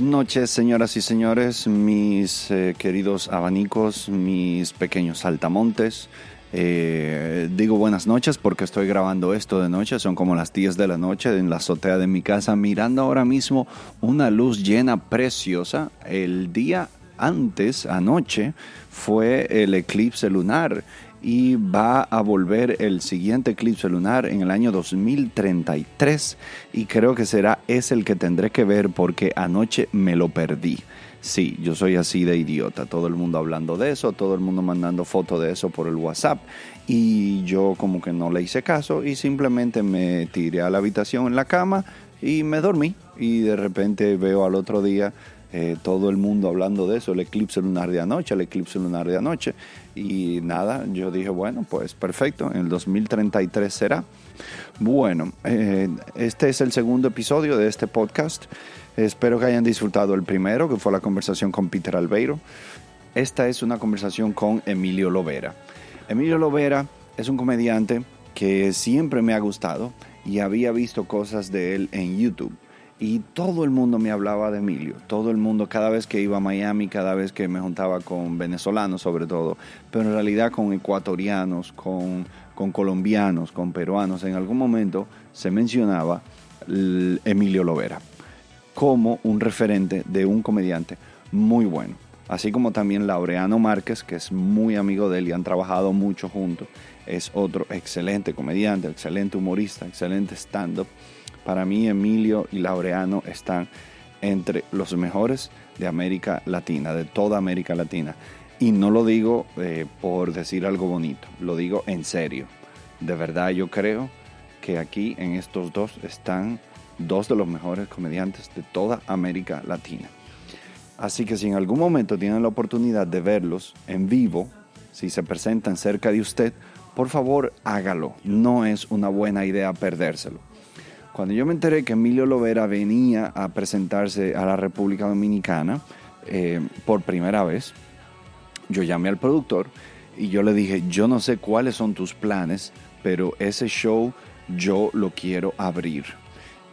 Noches, señoras y señores, mis eh, queridos abanicos, mis pequeños saltamontes. Eh, digo buenas noches porque estoy grabando esto de noche, son como las 10 de la noche en la azotea de mi casa, mirando ahora mismo una luz llena preciosa. El día antes, anoche, fue el eclipse lunar y va a volver el siguiente eclipse lunar en el año 2033 y creo que será ese el que tendré que ver porque anoche me lo perdí. Sí, yo soy así de idiota, todo el mundo hablando de eso, todo el mundo mandando fotos de eso por el WhatsApp y yo como que no le hice caso y simplemente me tiré a la habitación en la cama y me dormí y de repente veo al otro día eh, todo el mundo hablando de eso, el eclipse lunar de anoche, el eclipse lunar de anoche. Y nada, yo dije, bueno, pues perfecto, en el 2033 será. Bueno, eh, este es el segundo episodio de este podcast. Espero que hayan disfrutado el primero, que fue la conversación con Peter Albeiro. Esta es una conversación con Emilio Lovera. Emilio Lovera es un comediante que siempre me ha gustado y había visto cosas de él en YouTube y todo el mundo me hablaba de Emilio, todo el mundo, cada vez que iba a Miami, cada vez que me juntaba con venezolanos sobre todo, pero en realidad con ecuatorianos, con, con colombianos, con peruanos, en algún momento se mencionaba Emilio Lovera como un referente de un comediante muy bueno. Así como también Laureano Márquez, que es muy amigo de él y han trabajado mucho juntos, es otro excelente comediante, excelente humorista, excelente stand-up para mí Emilio y Laureano están entre los mejores de América Latina, de toda América Latina. Y no lo digo eh, por decir algo bonito, lo digo en serio. De verdad yo creo que aquí en estos dos están dos de los mejores comediantes de toda América Latina. Así que si en algún momento tienen la oportunidad de verlos en vivo, si se presentan cerca de usted, por favor hágalo. No es una buena idea perdérselo. Cuando yo me enteré que Emilio Lovera venía a presentarse a la República Dominicana eh, por primera vez, yo llamé al productor y yo le dije, yo no sé cuáles son tus planes, pero ese show yo lo quiero abrir.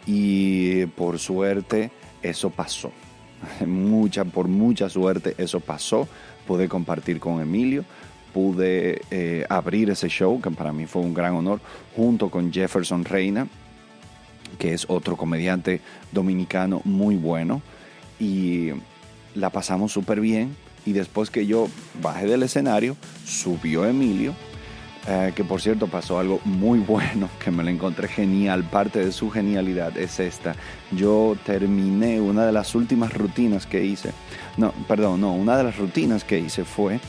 Y por suerte eso pasó. Mucha, por mucha suerte eso pasó. Pude compartir con Emilio, pude eh, abrir ese show, que para mí fue un gran honor, junto con Jefferson Reina, que es otro comediante dominicano muy bueno. Y la pasamos súper bien. Y después que yo bajé del escenario, subió Emilio, eh, que por cierto pasó algo muy bueno, que me lo encontré genial. Parte de su genialidad es esta. Yo terminé una de las últimas rutinas que hice. No, perdón, no, una de las rutinas que hice fue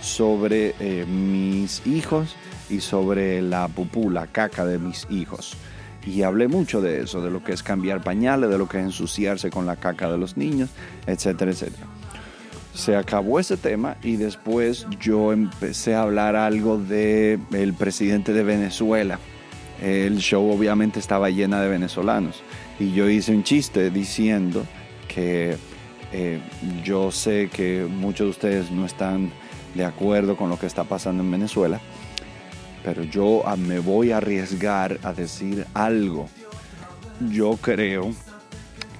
sobre eh, mis hijos y sobre la pupú, la caca de mis hijos. Y hablé mucho de eso, de lo que es cambiar pañales, de lo que es ensuciarse con la caca de los niños, etcétera, etcétera. Se acabó ese tema y después yo empecé a hablar algo de el presidente de Venezuela. El show obviamente estaba llena de venezolanos y yo hice un chiste diciendo que eh, yo sé que muchos de ustedes no están de acuerdo con lo que está pasando en Venezuela, pero yo ah, me voy a arriesgar a decir algo. Yo creo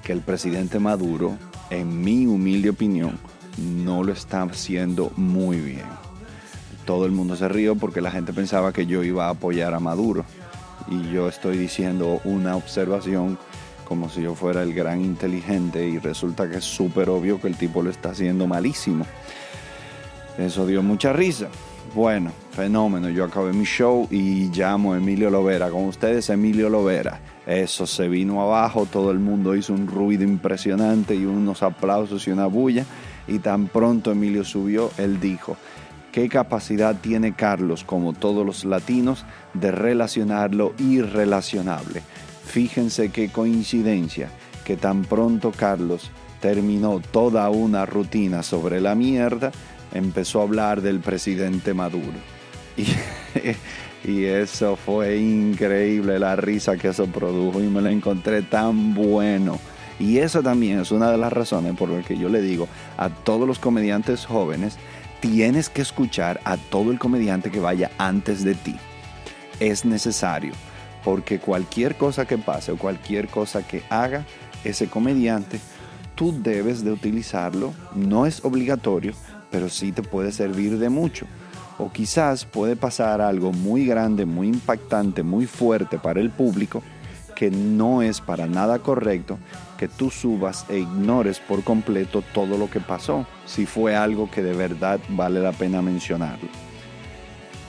que el presidente Maduro, en mi humilde opinión, no lo está haciendo muy bien. Todo el mundo se rió porque la gente pensaba que yo iba a apoyar a Maduro. Y yo estoy diciendo una observación como si yo fuera el gran inteligente y resulta que es súper obvio que el tipo lo está haciendo malísimo. Eso dio mucha risa. Bueno, fenómeno. Yo acabé mi show y llamo a Emilio Lovera. Con ustedes, Emilio Lovera. Eso se vino abajo, todo el mundo hizo un ruido impresionante y unos aplausos y una bulla. Y tan pronto Emilio subió, él dijo, ¿qué capacidad tiene Carlos, como todos los latinos, de relacionar lo irrelacionable? Fíjense qué coincidencia que tan pronto Carlos terminó toda una rutina sobre la mierda, empezó a hablar del presidente Maduro. Y, eso fue increíble, la risa que eso produjo y me lo encontré tan bueno. Y eso también es una de las razones por las que yo le digo a todos los comediantes jóvenes, tienes que escuchar a todo el comediante que vaya antes de ti. Es necesario, porque cualquier cosa que pase o cualquier cosa que haga ese comediante tú debes de utilizarlo. No es obligatorio, pero sí te puede servir de mucho. O quizás puede pasar algo muy grande, muy impactante, muy fuerte para el público, que no es para nada correcto que tú subas e ignores por completo todo lo que pasó, si fue algo que de verdad vale la pena mencionarlo.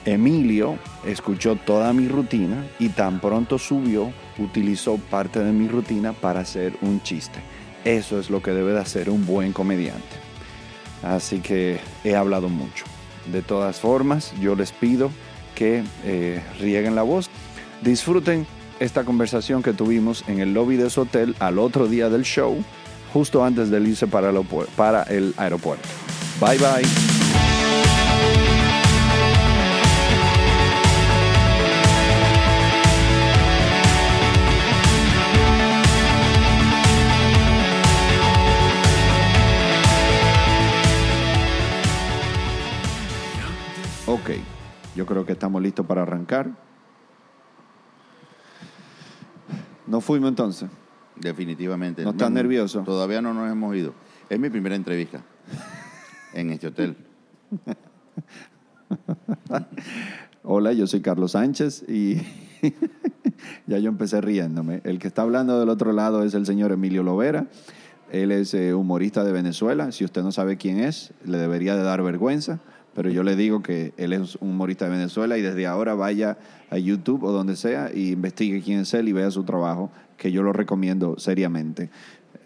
Emilio escuchó toda mi rutina y tan pronto subió, utilizó parte de mi rutina para hacer un chiste. Eso es lo que debe de hacer un buen comediante. Así que he hablado mucho. De todas formas, yo les pido que eh, rieguen la voz. Disfruten esta conversación que tuvimos en el lobby de su hotel al otro día del show, justo antes de irse para el, para el aeropuerto. Bye bye. Yo creo que estamos listos para arrancar. ¿No fuimos entonces? Definitivamente. ¿No estás nervioso? Todavía no nos hemos ido. Es mi primera entrevista en este hotel. Hola, yo soy Carlos Sánchez y ya yo empecé riéndome. El que está hablando del otro lado es el señor Emilio Lovera. Él es eh, humorista de Venezuela. Si usted no sabe quién es, le debería de dar vergüenza pero yo le digo que él es un humorista de Venezuela y desde ahora vaya a YouTube o donde sea y investigue quién es él y vea su trabajo, que yo lo recomiendo seriamente.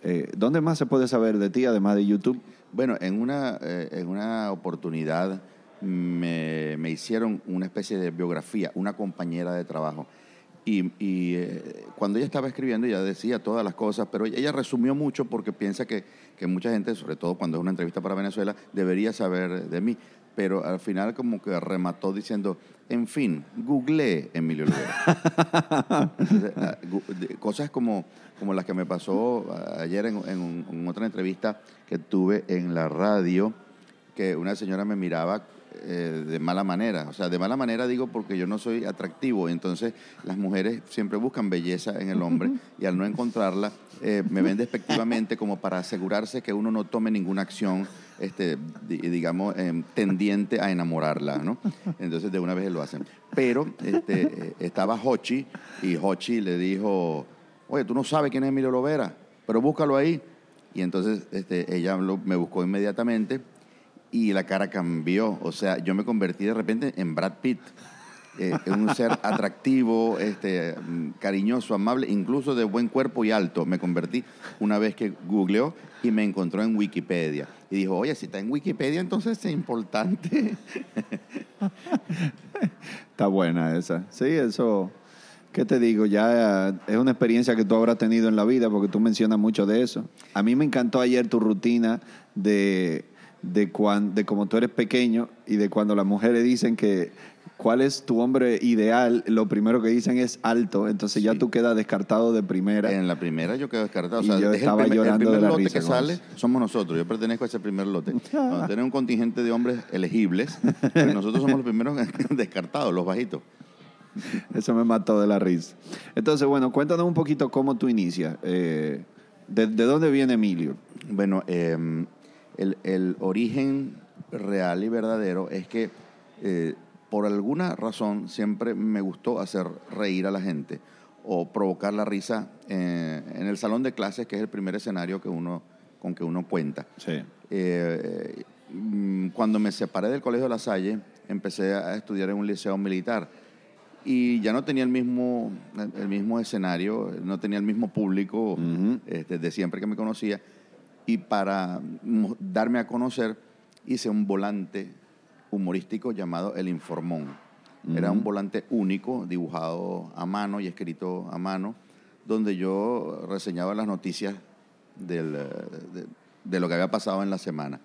Eh, ¿Dónde más se puede saber de ti, además de YouTube? Bueno, en una, eh, en una oportunidad me, me, hicieron una especie de biografía, una compañera de trabajo. Y, y eh, cuando ella estaba escribiendo, ella decía todas las cosas, pero ella resumió mucho porque piensa que, que mucha gente, sobre todo cuando es una entrevista para Venezuela, debería saber de mí pero al final como que remató diciendo, en fin, googleé Emilio Olivera. Ah, cosas como, como las que me pasó ayer en, otra entrevista que tuve en la radio, que una señora me miraba eh, de mala manera. O sea, de mala manera digo porque yo no soy atractivo. Entonces, las mujeres siempre buscan belleza en el hombre y al no encontrarla, eh, me ven despectivamente como para asegurarse que uno no tome ninguna acción este, digamos, em, tendiente a enamorarla, ¿no? Entonces de una vez lo hacen. Pero este, eh, estaba Hochi y Hochi le dijo, oye, tú no sabes quién es Emilio Lovera, pero búscalo ahí. Y entonces este, ella me buscó inmediatamente y la cara cambió. O sea, yo me convertí de repente en Brad Pitt. Eh, un ser atractivo, este, cariñoso, amable, incluso de buen cuerpo y alto. Me convertí una vez que googleó y me encontró en Wikipedia. Y dijo, oye, si está en Wikipedia, entonces es importante. está buena esa. Sí, eso, ¿qué te digo? Ya es una experiencia que tú habrás tenido en la vida porque tú mencionas mucho de eso. A mí me encantó ayer tu rutina de de, cuando, de como tú eres pequeño y de cuando las mujeres dicen que cuál es tu hombre ideal, lo primero que dicen es alto, entonces ya tú quedas descartado de primera. En la primera yo quedo descartado. yo estaba llorando de la lote que sale somos nosotros, yo pertenezco a ese primer lote. Cuando tenemos un contingente de hombres elegibles, pues nosotros somos los primeros descartados, los bajitos. Eso me mató de la risa. Entonces, bueno, cuéntanos un poquito cómo tú inicias. Eh, de, dónde viene Emilio? Bueno, eh, el, origen real y verdadero es que eh, por alguna razón siempre me gustó hacer reír a la gente o provocar la risa eh, en el salón de clases, que es el primer escenario que uno, con que uno cuenta. Eh, mm, cuando me separé del Colegio de La Salle, empecé a estudiar en un liceo militar y ya no tenía el mismo, el mismo escenario, no tenía el mismo público este, de siempre que me conocía y para darme a conocer hice un volante humorístico llamado El Informón. Era un volante único, dibujado a mano y escrito a mano, donde yo reseñaba las noticias de, lo que había pasado en la semana.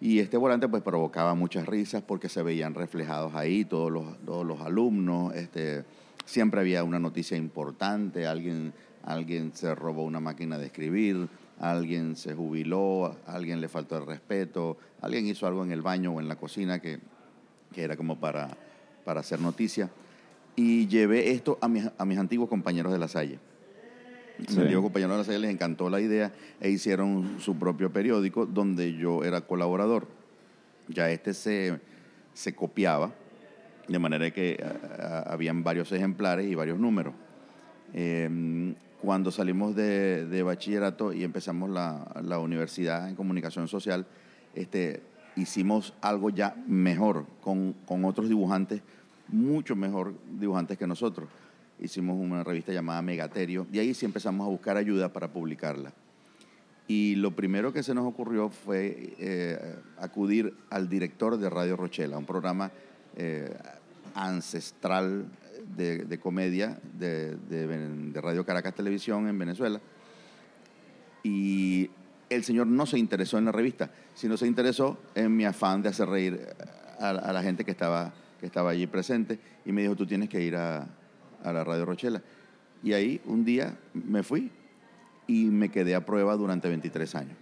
Y este volante pues provocaba muchas risas porque se veían reflejados ahí todos los, todos los alumnos. Este, siempre había una noticia importante, alguien, alguien se robó una máquina de escribir, alguien se jubiló, alguien le faltó el respeto, alguien hizo algo en el baño o en la cocina que, era como para, hacer noticia. Y llevé esto a mis, a mis antiguos compañeros de la Salle. Mis antiguos compañeros de la serie les encantó la idea e hicieron su propio periódico donde yo era colaborador. Ya este se, se copiaba, de manera que a- a- habían varios ejemplares y varios números. Eh, cuando salimos de, de bachillerato y empezamos la, la universidad en comunicación social, este, hicimos algo ya mejor con, con otros dibujantes, mucho mejor dibujantes que nosotros. Hicimos una revista llamada Megaterio y ahí sí empezamos a buscar ayuda para publicarla. Y lo primero que se nos ocurrió fue eh, acudir al director de Radio Rochela, un programa eh, ancestral de, comedia de, de Radio Caracas Televisión en Venezuela. Y el señor no se interesó en la revista, sino se interesó en mi afán de hacer reír a, a la gente que estaba, que estaba allí presente y me dijo, tú tienes que ir a, a la Radio Rochela. Y ahí un día me fui y me quedé a prueba durante 23 años.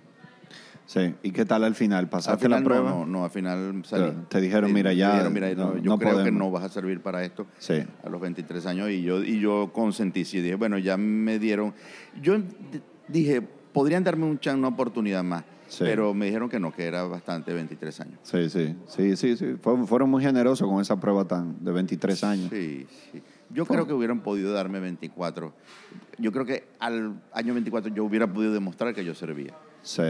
Sí. ¿Y qué tal al final? ¿Pasaste Al final la prueba? No, no, al final salí. Te- te dijeron, mira, ya, dijeron, mira, no- no, yo creo que no vas a servir para esto Sí. a los 23 años y yo, y yo consentí. Sí, dije, bueno, ya me dieron. Yo dije, podrían darme un chan, una oportunidad más. Sí. Pero me dijeron que no, que era bastante 23 años. Sí, sí, sí, sí, sí. Fue- fueron muy generosos con esa prueba tan de 23 años. Sí, sí. Yo Fue- creo que hubieran podido darme 24. Yo creo que al año 24 yo hubiera podido demostrar que yo servía. Sí.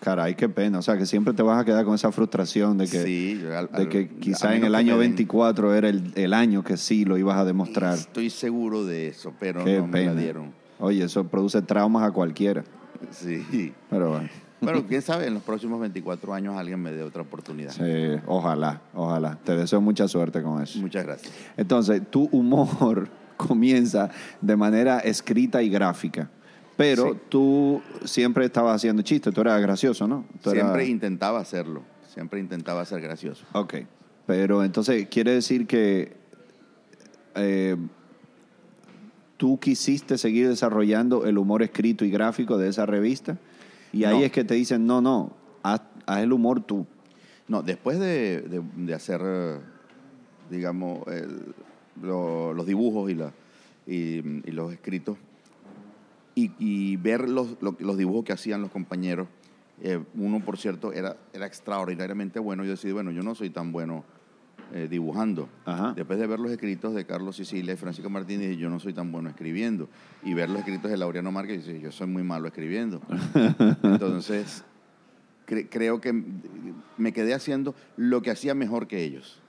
Caray, qué pena. O sea, que siempre te vas a quedar con esa frustración de que, Sí, al- de al- que quizá en el año me den- 24 era el, el año que sí lo ibas a demostrar. Estoy seguro de eso, pero qué no me la dieron. Oye, eso produce traumas a cualquiera. Sí. Pero bueno. Pero quién sabe, en los próximos 24 años alguien me dé otra oportunidad. Sí, ojalá, ojalá. Te deseo mucha suerte con eso. Muchas gracias. Entonces, tu humor comienza de manera escrita y gráfica. Pero Sí. tú siempre estabas haciendo chistes, tú eras gracioso, ¿no? Tú eras- Siempre intentaba hacerlo, siempre intentaba ser gracioso. Ok. Pero entonces, quiere decir que eh, tú quisiste seguir desarrollando el humor escrito y gráfico de esa revista. Y ahí No. es que te dicen, no, no, haz, haz el humor tú. No, después de, de- de hacer, digamos, el- lo- los dibujos y, la, y, y los escritos, y, y ver los, lo- los dibujos que hacían los compañeros, eh, uno, por cierto, era, era extraordinariamente bueno. Yo decidí, bueno, yo no soy tan bueno eh, dibujando. Ajá. Después de ver los escritos de Carlos Sicilia y Francisco Martínez, yo no soy tan bueno escribiendo. Y ver los escritos de Laureano Márquez, yo soy muy malo escribiendo. Entonces, cre- creo que me quedé haciendo lo que hacía mejor que ellos,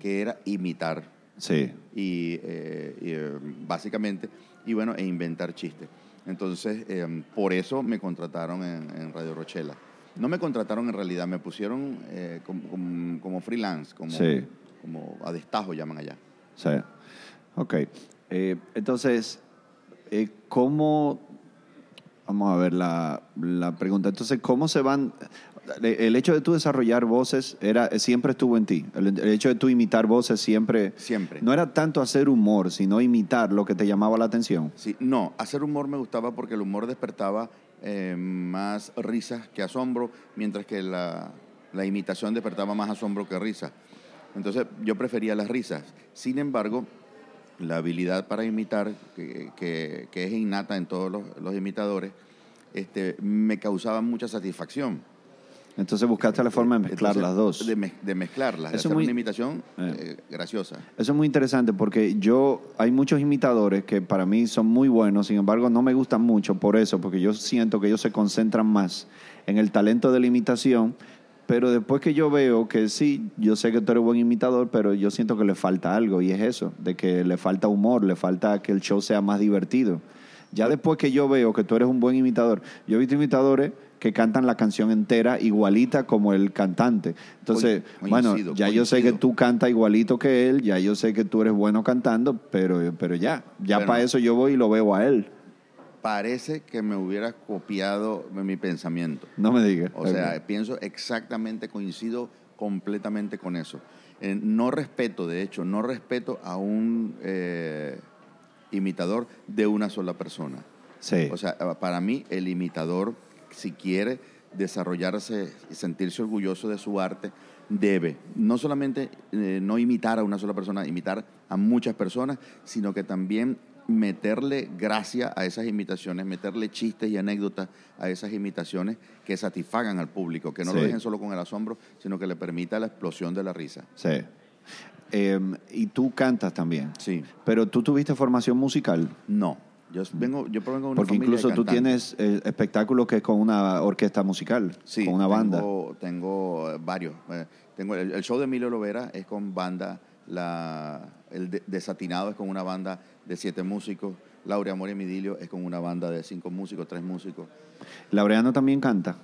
que era imitar Sí. y, eh, y, eh, básicamente, y bueno, e inventar chistes. Entonces, eh, por eso me contrataron en, en Radio Rochela. No me contrataron en realidad, me pusieron eh, como, como- como freelance, como, Sí. como a destajo llaman allá. Sí. Ok. Eh, entonces, eh, ¿cómo... Vamos a ver la, la pregunta. Entonces, ¿cómo se van... El hecho de tú desarrollar voces era siempre estuvo en ti. El, el hecho de tú imitar voces siempre... Siempre. No era tanto hacer humor, sino imitar lo que te llamaba la atención. Sí, no, hacer humor me gustaba porque el humor despertaba eh, más risas que asombro, mientras que la, la imitación despertaba más asombro que risa. Entonces yo prefería las risas. Sin embargo, la habilidad para imitar, que, que- que es innata en todos los, los imitadores, este, me causaba mucha satisfacción. Entonces buscaste la forma de mezclar Entonces, las dos. De, mez- de mezclarlas, de Eso hacer muy- una imitación Eh. eh, graciosa. Eso es muy interesante porque yo, hay muchos imitadores que para mí son muy buenos, sin embargo no me gustan mucho por eso, porque yo siento que ellos se concentran más en el talento de la imitación, pero después que yo veo que sí, yo sé que tú eres buen imitador, pero yo siento que le falta algo y es eso, de que le falta humor, le falta que el show sea más divertido. Ya después que yo veo que tú eres un buen imitador, yo he visto imitadores que cantan la canción entera igualita como el cantante. Entonces, bueno, coincido, ya yo sé que tú cantas igualito que él, ya yo sé que tú eres bueno cantando, pero, pero ya, ya Bueno. para eso yo voy y lo veo a él. Parece que me hubieras copiado mi pensamiento. No me digas. O sea, pienso exactamente, coincido completamente con eso. Eh, no respeto, de hecho, no respeto a un eh, imitador de una sola persona. sí. O sea, para mí el imitador, si quiere desarrollarse y sentirse orgulloso de su arte, debe no solamente eh, no imitar a una sola persona, imitar a muchas personas, sino que también meterle gracia a esas imitaciones, meterle chistes y anécdotas a esas imitaciones que satisfagan al público, que no lo dejen solo con el asombro, sino que le permita la explosión de la risa. Sí. Em, y tú cantas también. Sí. Pero tú tuviste formación musical. No, yo vengo, yo provengo de una Porque familia incluso de tú tienes eh, espectáculos que es con una orquesta musical, Sí, con una banda. Tengo, tengo, eh, varios. Eh, tengo el, el show de Emilio Lovera es con banda, la, el de- Desatinado es con una banda de siete músicos, Laura Amor y Midilio es con una banda de cinco músicos, tres músicos. Laureano también canta.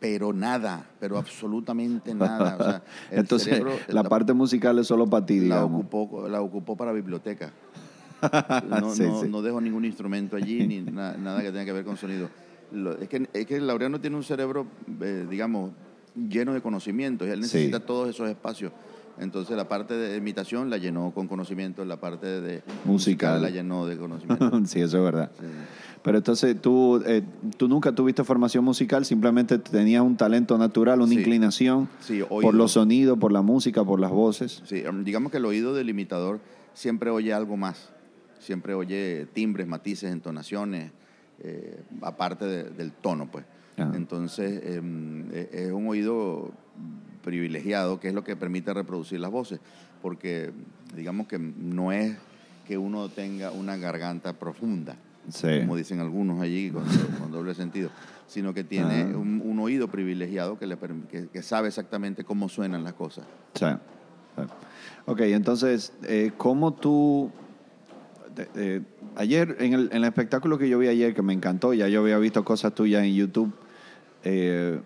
Pero nada, pero absolutamente nada. O sea, el Entonces, cerebro, la, parte musical es solo para ti, la digamos. ocupó, la ocupó para biblioteca. No, Sí, no, sí. no dejo ningún instrumento allí, ni na- nada que tenga que ver con sonido. Lo- es, que, es que Laureano tiene un cerebro, eh, digamos, lleno de conocimientos, y él Sí. necesita todos esos espacios. Entonces la parte de imitación la llenó con conocimiento, la parte de Musical. la llenó de conocimiento. sí, eso es verdad. Sí. Pero entonces tú, eh, tú nunca tuviste formación musical, simplemente tenías un talento natural, una Sí. inclinación Sí, por los sonidos, por la música, por las voces. Sí, em, digamos que el oído del imitador siempre oye algo más. Siempre oye timbres, matices, entonaciones, eh, aparte de- del tono, pues. Ajá. Entonces, em, e- es un oído privilegiado, que es lo que permite reproducir las voces, porque digamos que no es que uno tenga una garganta profunda, Sí. como dicen algunos allí con, con doble sentido, sino que tiene un, un oído privilegiado que, le, que- que sabe exactamente cómo suenan las cosas. Sí. Ok, entonces, eh, ¿cómo tú... de- de- ayer, en el, en el espectáculo que yo vi ayer, que me encantó, ya yo había visto cosas tuyas en YouTube, eh,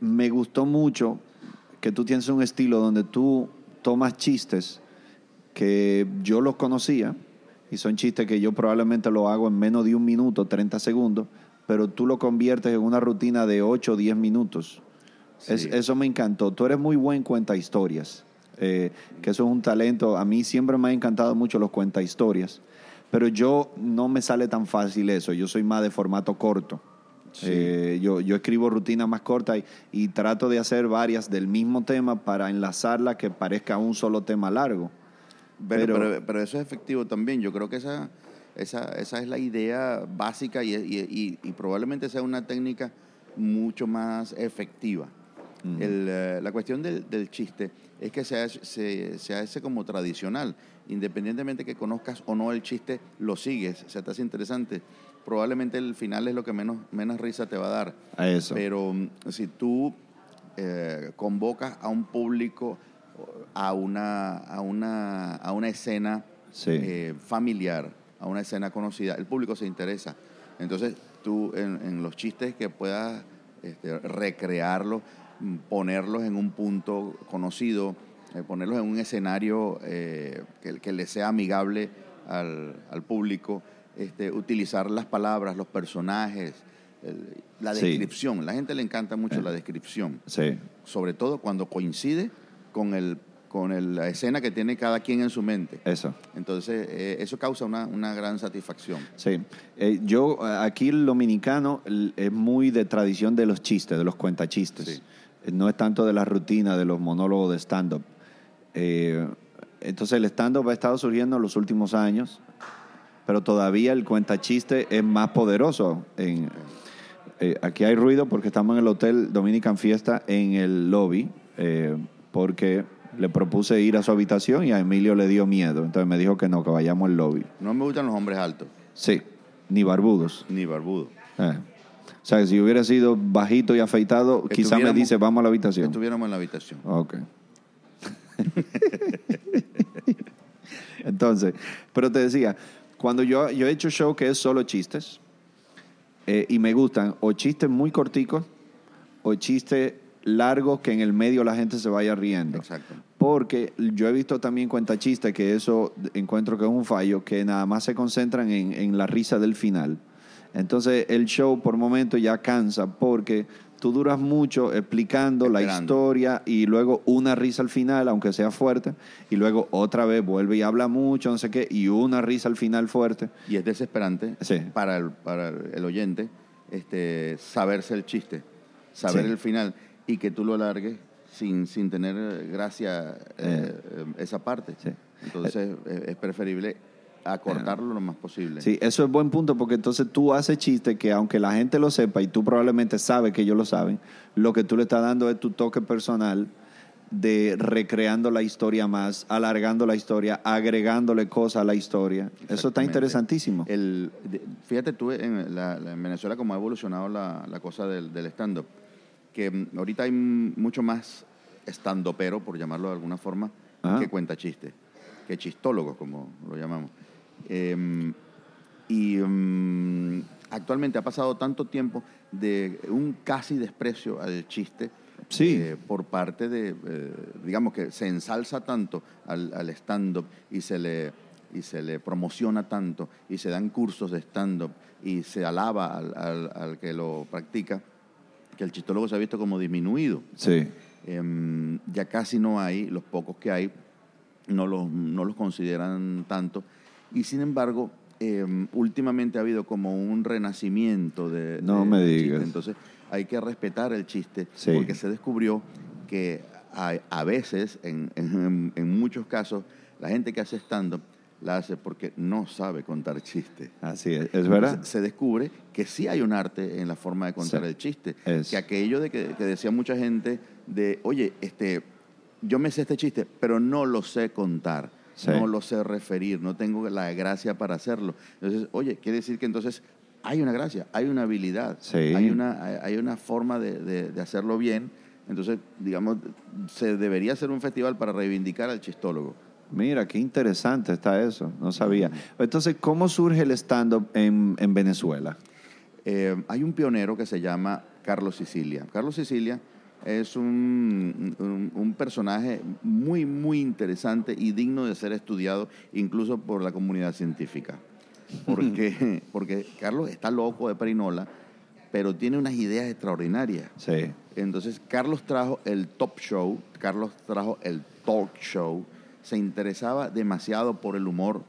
me gustó mucho que tú tienes un estilo donde tú tomas chistes que yo los conocía y son chistes que yo probablemente lo hago en menos de un minuto, 30 segundos, pero tú lo conviertes en una rutina de 8 o 10 minutos. Sí. Es- eso me encantó. Tú eres muy buen cuenta historias, eh, que eso es un talento. A mí siempre me ha encantado mucho los cuenta historias, pero yo no me sale tan fácil eso. Yo soy más de formato corto. Sí. Eh, yo, yo escribo rutinas más cortas y, y trato de hacer varias del mismo tema para enlazarla que parezca un solo tema largo. Pero, Pero- pero, pero eso es efectivo también. Yo creo que esa, esa, esa es la idea básica y, y- y- y probablemente sea una técnica mucho más efectiva. Mm. El, eh, la cuestión del, del chiste es que se se, se hace como tradicional. Independientemente que conozcas o no el chiste, lo sigues, se te hace interesante. Probablemente el final es lo que menos, menos risa te va a dar. A eso. Pero mm, si tú eh, convocas a un público a una, a una, a una escena Sí. eh, familiar, a una escena conocida, el público se interesa. Entonces tú en, en los chistes que puedas este, recrearlos, mm, ponerlos en un punto conocido, eh, ponerlos en un escenario eh, que, que le sea amigable al, al público, este, utilizar las palabras, los personajes, el- la Sí. descripción. La gente le encanta mucho la descripción, Sí. sobre todo cuando coincide con, el, con el- la escena que tiene cada quien en su mente. Eso. Entonces, eh, eso causa una, una gran satisfacción. Sí. Eh, yo, eh, aquí el dominicano es muy de tradición de los chistes, de los cuentachistes. Sí. No es tanto de la rutina, de los monólogos de stand-up. Eh, entonces el stand-up ha estado surgiendo en los últimos años, pero todavía el cuentachiste es más poderoso. En, eh, aquí hay ruido porque estamos en el Hotel Dominican Fiesta en el lobby, eh, porque le propuse ir a su habitación y a Emilio le dio miedo. Entonces me dijo que no, que vayamos al lobby. No me gustan los hombres altos, Sí, ni barbudos. ni barbudos. O sea, que si hubiera sido bajito y afeitado, quizá me dice, vamos a la habitación. Estuviéramos en la habitación. Ok. Entonces, pero te decía, cuando yo, yo he hecho show que es solo chistes, eh, y me gustan o chistes muy corticos o chistes largos que en el medio la gente se vaya riendo. Exacto. Porque yo he visto también cuentachistes que eso encuentro que es un fallo, que nada más se concentran en, en la risa del final. Entonces el show por momento ya cansa porque tú duras mucho explicando la historia y luego una risa al final, aunque sea fuerte, y luego otra vez vuelve y habla mucho, no sé qué, y una risa al final fuerte. Y es desesperante Sí. para, el, para el oyente este, saberse el chiste, saber Sí. el final y que tú lo largues sin, sin tener gracia eh, esa parte. Sí. Entonces es- es preferible acortarlo lo más posible. Sí, eso es buen punto porque entonces tú haces chiste que aunque la gente lo sepa y tú probablemente sabes que ellos lo saben, lo que tú le estás dando es tu toque personal de recreando la historia más, alargando la historia, agregándole cosas a la historia. Eso está interesantísimo. El, fíjate tú en, la- la- en Venezuela cómo ha evolucionado la, la cosa del, del stand-up, que mm, ahorita hay mucho más stand-upero, por llamarlo de alguna forma, que cuenta chistes, que chistólogos, como lo llamamos. Em, y mm, actualmente ha pasado tanto tiempo de un casi desprecio al chiste Sí. eh, por parte de, eh, digamos que se ensalza tanto al, al stand-up y se le y se le promociona tanto y se dan cursos de stand-up y se alaba al, al- al que lo practica, que el chistólogo se ha visto como disminuido. Sí. Em, ya casi no hay, los pocos que hay no los, no los consideran tanto. Y sin embargo, em, últimamente ha habido como un renacimiento de... No de- me chiste. digas. Entonces hay que respetar el chiste Sí. porque se descubrió que a, a veces, en, en- en muchos casos, la gente que hace stand-up la hace porque no sabe contar chistes. Así es, es verdad. Se descubre que sí hay un arte en la forma de contar Sí. el chiste. Es. Que aquello de que, que decía mucha gente de, oye, este, yo me sé este chiste, pero no lo sé contar, Sí. no lo sé referir, no tengo la gracia para hacerlo. Entonces, oye, quiere decir que entonces hay una gracia, hay una habilidad, Sí. hay, una, hay, una forma de, de- de hacerlo bien. Entonces, digamos, se debería hacer un festival para reivindicar al chistólogo. Mira, qué interesante está eso. No sabía. Entonces, ¿cómo surge el stand-up en, en Venezuela? Eh, hay un pionero que se llama Carlos Sicilia. Carlos Sicilia es un, un- un personaje muy, muy interesante y digno de ser estudiado incluso por la comunidad científica. Porque, porque Carlos está loco de perinola, pero tiene unas ideas extraordinarias. Sí. Entonces, Carlos trajo el top show, Carlos trajo el talk show, se interesaba demasiado por el humor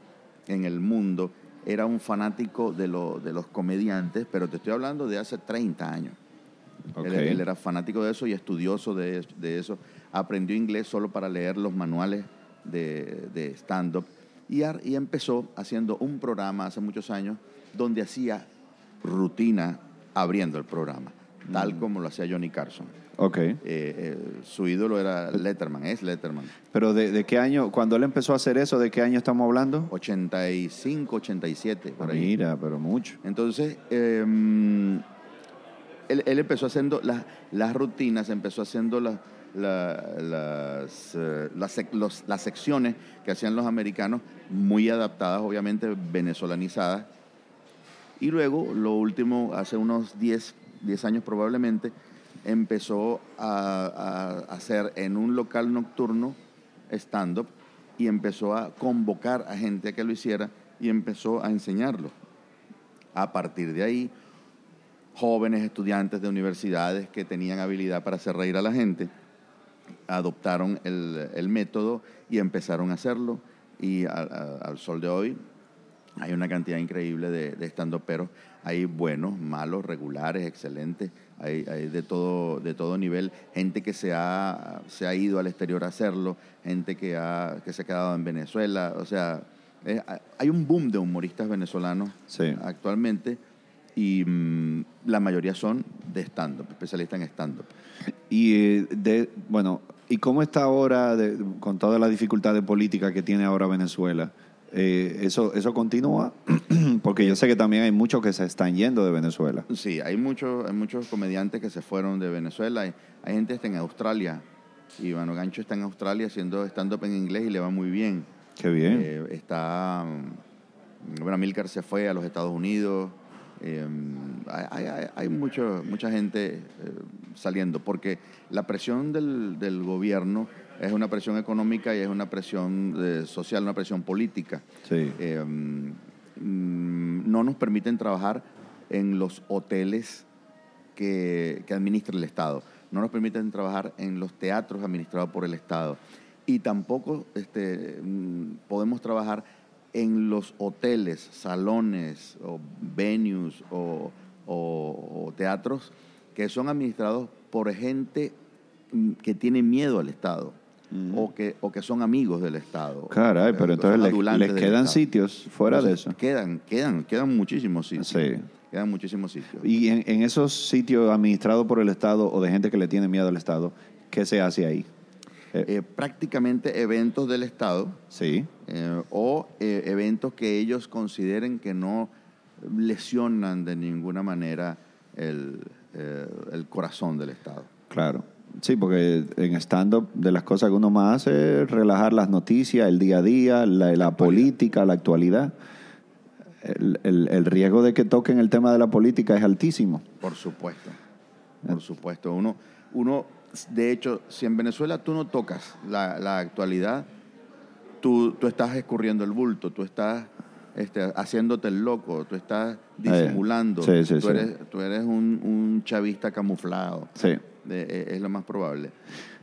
en el mundo, era un fanático de, lo- de los comediantes, pero te estoy hablando de hace 30 años. Él, él era fanático de eso y estudioso de, de eso. Aprendió inglés solo para leer los manuales de, de stand-up y, y empezó haciendo un programa hace muchos años donde hacía rutina abriendo el programa, tal como lo hacía Johnny Carson. Ok. Eh, eh, su ídolo era Letterman, es Letterman. Pero de, de qué año, cuando él empezó a hacer eso, ¿de qué año estamos hablando? 85, 87, por ahí. Mira, pero mucho. Entonces, eh, él, empezó haciendo las, las rutinas, empezó haciendo las, la- las, eh, las, sec- los- las secciones que hacían los americanos, muy adaptadas, obviamente venezolanizadas. Y luego, lo último, hace unos 10, 10 años probablemente, empezó a, a hacer en un local nocturno stand-up y empezó a convocar a gente a que lo hiciera y empezó a enseñarlo. A partir de ahí, jóvenes estudiantes de universidades que tenían habilidad para hacer reír a la gente, adoptaron el, el método y empezaron a hacerlo. Y a- a- al sol de hoy hay una cantidad increíble de, de estandoperos. Hay buenos, malos, regulares, excelentes. Hay, hay de, todo, de todo nivel. Gente que se ha, se ha ido al exterior a hacerlo. Gente que, ha, que se ha quedado en Venezuela. O sea, hay un boom de humoristas venezolanos Sí. actualmente. Y mm, la mayoría son de stand-up, especialistas en stand-up. Y eh, de, bueno, ¿y cómo está ahora de- con toda la dificultad de política que tiene ahora Venezuela? Eh, eso, eso continúa, porque yo sé que también hay muchos que se están yendo de Venezuela. Sí, hay muchos, hay muchos comediantes que se fueron de Venezuela. Hay, hay gente que está en Australia. Ivano Gancho está en Australia haciendo stand-up en inglés y le va muy bien. Qué bien. Eh, está. mm, Bueno, Milcar se fue a los Estados Unidos. Eh, hay hay- hay mucho, mucha gente eh, saliendo porque la presión del, del gobierno es una presión económica y es una presión eh, social, una presión política. sí. Eh, mm, no nos permiten trabajar en los hoteles que, que administra el Estado. No nos permiten trabajar en los teatros administrados por el Estado. Y tampoco este, mm, podemos trabajar en los hoteles, salones o venues o, o- o teatros que son administrados por gente mm, que tiene miedo al Estado. o, que, o que son amigos del Estado. Caray, Eh, pero que entonces les del quedan sitios fuera de eso. Entonces, Quedan, quedan, quedan muchísimos sitios. Sí. Quedan muchísimos sitios. Y en, en esos sitios administrados por el Estado o de gente que le tiene miedo al Estado, ¿qué se hace ahí? Eh, Eh, prácticamente eventos del Estado sí. eh, o eh, eventos que ellos consideren que no lesionan de ninguna manera el, el corazón del Estado. Claro. Sí, porque en stand-up de las cosas que uno más hace es relajar las noticias, el día a día, la, la política, la actualidad. El, el- el riesgo de que toquen el tema de la política es altísimo. Por supuesto, por supuesto. Uno, uno, de hecho, si en Venezuela tú no tocas la, la actualidad, tú, tú estás escurriendo el bulto, tú estás este, haciéndote el loco, tú estás disimulando, sí, sí, tú, sí. Eres, tú eres un, un chavista camuflado. Sí. De- eh, es lo más probable.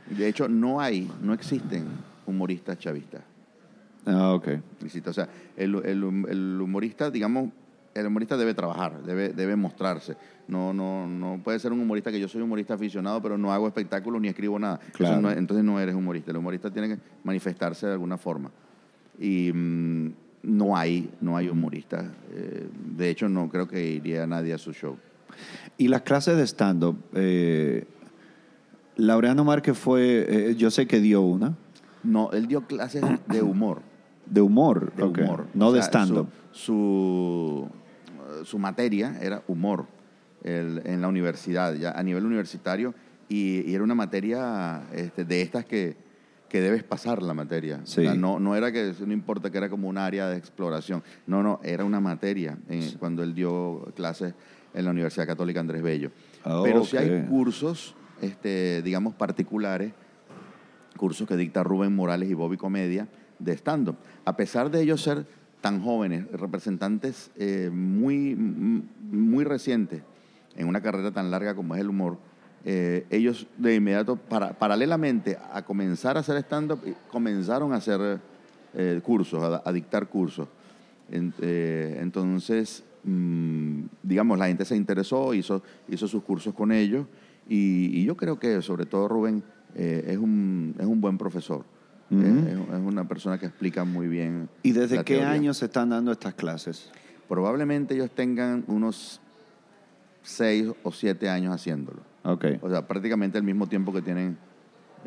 De hecho, no hay, no existen humoristas chavistas. Ah, ok. O sea, el, el- el humorista, digamos, el humorista debe trabajar, debe, debe mostrarse. No, no, no puede ser un humorista que yo soy humorista aficionado, pero no hago espectáculos ni escribo nada. Eso Claro. no- entonces no eres humorista. El humorista tiene que manifestarse de alguna forma. Y mm, no hay, no hay humoristas. Eh, de hecho, no creo que iría nadie a su show. Y las clases de stand-up, eh, Laureano Márquez fue, eh, yo sé que dio una, No, él dio clases de humor. de humor, de humor. no O de stand-up. Su, su, su materia era humor el- en la universidad, ya a nivel universitario, y, y era una materia este, de estas que, que debes pasar la materia. Sí. O sea, no, no era que, no importa que era como un área de exploración, no, no, era una materia eh, cuando él dio clases en la Universidad Católica Andrés Bello. Ah, Pero si hay cursos, este, digamos, particulares, cursos que dicta Rubén Morales y Bobby Comedia de stand-up. A pesar de ellos ser tan jóvenes, representantes eh, muy, muy recientes en una carrera tan larga como es el humor, eh, ellos de inmediato, para- paralelamente a comenzar a hacer stand-up, eh, comenzaron a hacer cursos, a, dictar cursos. En- entonces, mm, digamos, la gente se interesó, hizo, hizo sus cursos con ellos y, y yo creo que sobre todo Rubén es, un, es un buen profesor. Es, es una persona que explica muy bien. ¿Y desde la qué teoría. año se están dando estas clases? Probablemente ellos tengan unos seis o siete años haciéndolo. Ok. O sea, prácticamente el mismo tiempo que tienen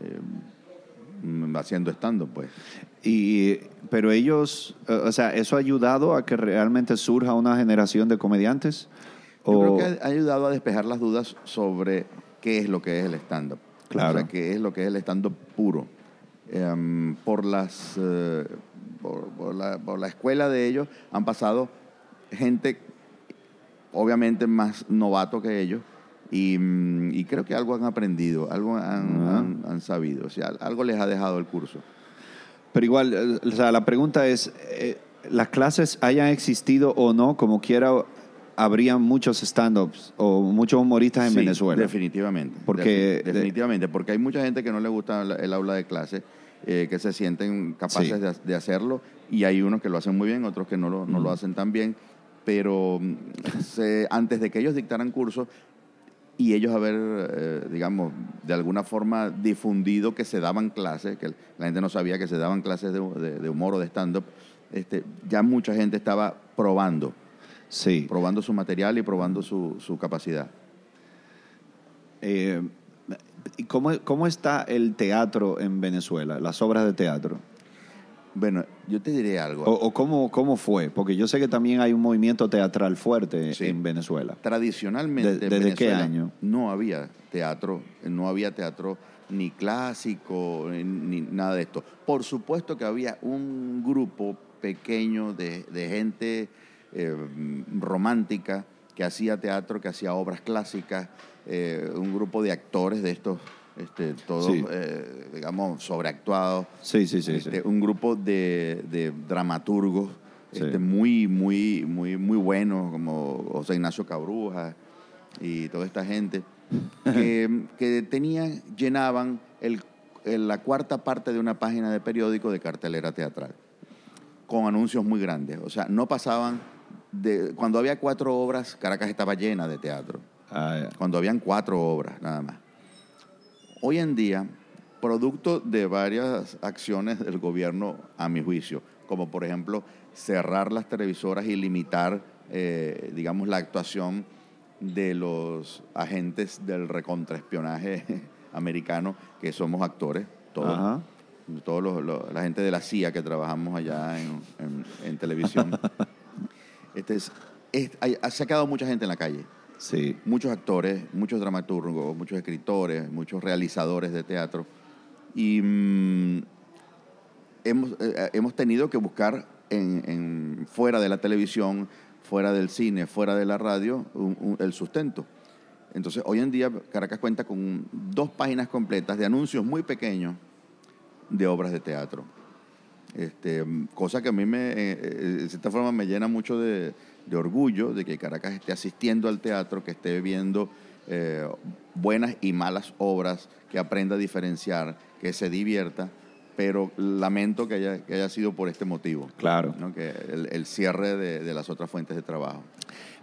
eh, haciendo stand pues. Y, pero ellos, eh, o sea, ¿eso ha ayudado a que realmente surja una generación de comediantes? Yo O- creo que ha ayudado a despejar las dudas sobre qué es lo que es el stand-up. Claro. O sea, qué es lo que es el stand-up puro. Em, por, las, eh, por, por la, por la escuela de ellos han pasado gente, obviamente más novato que ellos, y, mm, y creo que algo han aprendido, algo han, han- han sabido. O sea, algo les ha dejado el curso. Pero igual, eh, o sea, la pregunta es, eh, ¿las clases hayan existido o no? Como quiera, habría muchos stand-ups o muchos humoristas en Sí, Venezuela. Definitivamente. Porque- Defi- definitivamente, porque hay mucha gente que no le gusta el aula de clase, eh, que se sienten capaces Sí. de, de hacerlo, y hay unos que lo hacen muy bien, otros que no lo, no lo hacen tan bien, pero mm, se- antes de que ellos dictaran cursos y ellos haber, eh, digamos, de alguna forma difundido que se daban clases, que la gente no sabía que se daban clases de, de- de humor o de stand-up, este, ya mucha gente estaba probando, Sí. probando su material y probando su, su capacidad. Eh, ¿y ¿cómo, ¿Cómo está el teatro en Venezuela, las obras de teatro? Bueno, yo te diré algo. ¿O, o cómo, cómo fue? Porque yo sé que también hay un movimiento teatral fuerte Sí. en Venezuela. Tradicionalmente ¿De- en desde qué año? no había teatro, no había teatro ni clásico ni, ni nada de esto. Por supuesto que había un grupo pequeño de, de gente eh, romántica que hacía teatro, que hacía obras clásicas, eh, un grupo de actores de estos, este, todos, Sí. eh, digamos, sobreactuados. Sí, sí, sí. Este, sí. un grupo de, de dramaturgos Sí. este, muy, muy, muy, muy buenos, como José Ignacio Cabruja y toda esta gente, que, que tenían, llenaban el, el- la cuarta parte de una página de periódico de cartelera teatral, con anuncios muy grandes. O sea, no pasaban, de, cuando había cuatro obras, Caracas estaba llena de teatro Ah, cuando habían cuatro obras nada más. Hoy en día producto de varias acciones del gobierno, a mi juicio, como por ejemplo cerrar las televisoras y limitar, eh, digamos, la actuación de los agentes del recontraespionaje americano, que somos actores, todos, Ajá. todos los- los- la gente de la CIA que trabajamos allá en, en- en televisión. Este es- es- hay- se ha quedado mucha gente en la calle Sí. muchos actores, muchos dramaturgos, muchos escritores, muchos realizadores de teatro. Y mm, hemos, eh, hemos tenido que buscar en, en- fuera de la televisión, fuera del cine, fuera de la radio, un- un- el sustento. Entonces, hoy en día Caracas cuenta con dos páginas completas de anuncios muy pequeños de obras de teatro. Este, cosa que a mí me, eh, eh, de cierta forma me llena mucho de, de orgullo de que Caracas esté asistiendo al teatro, que esté viendo eh, buenas y malas obras, que aprenda a diferenciar, que se divierta, pero lamento que haya, que haya sido por este motivo. Claro. ¿no? Que el, el cierre de, de las otras fuentes de trabajo.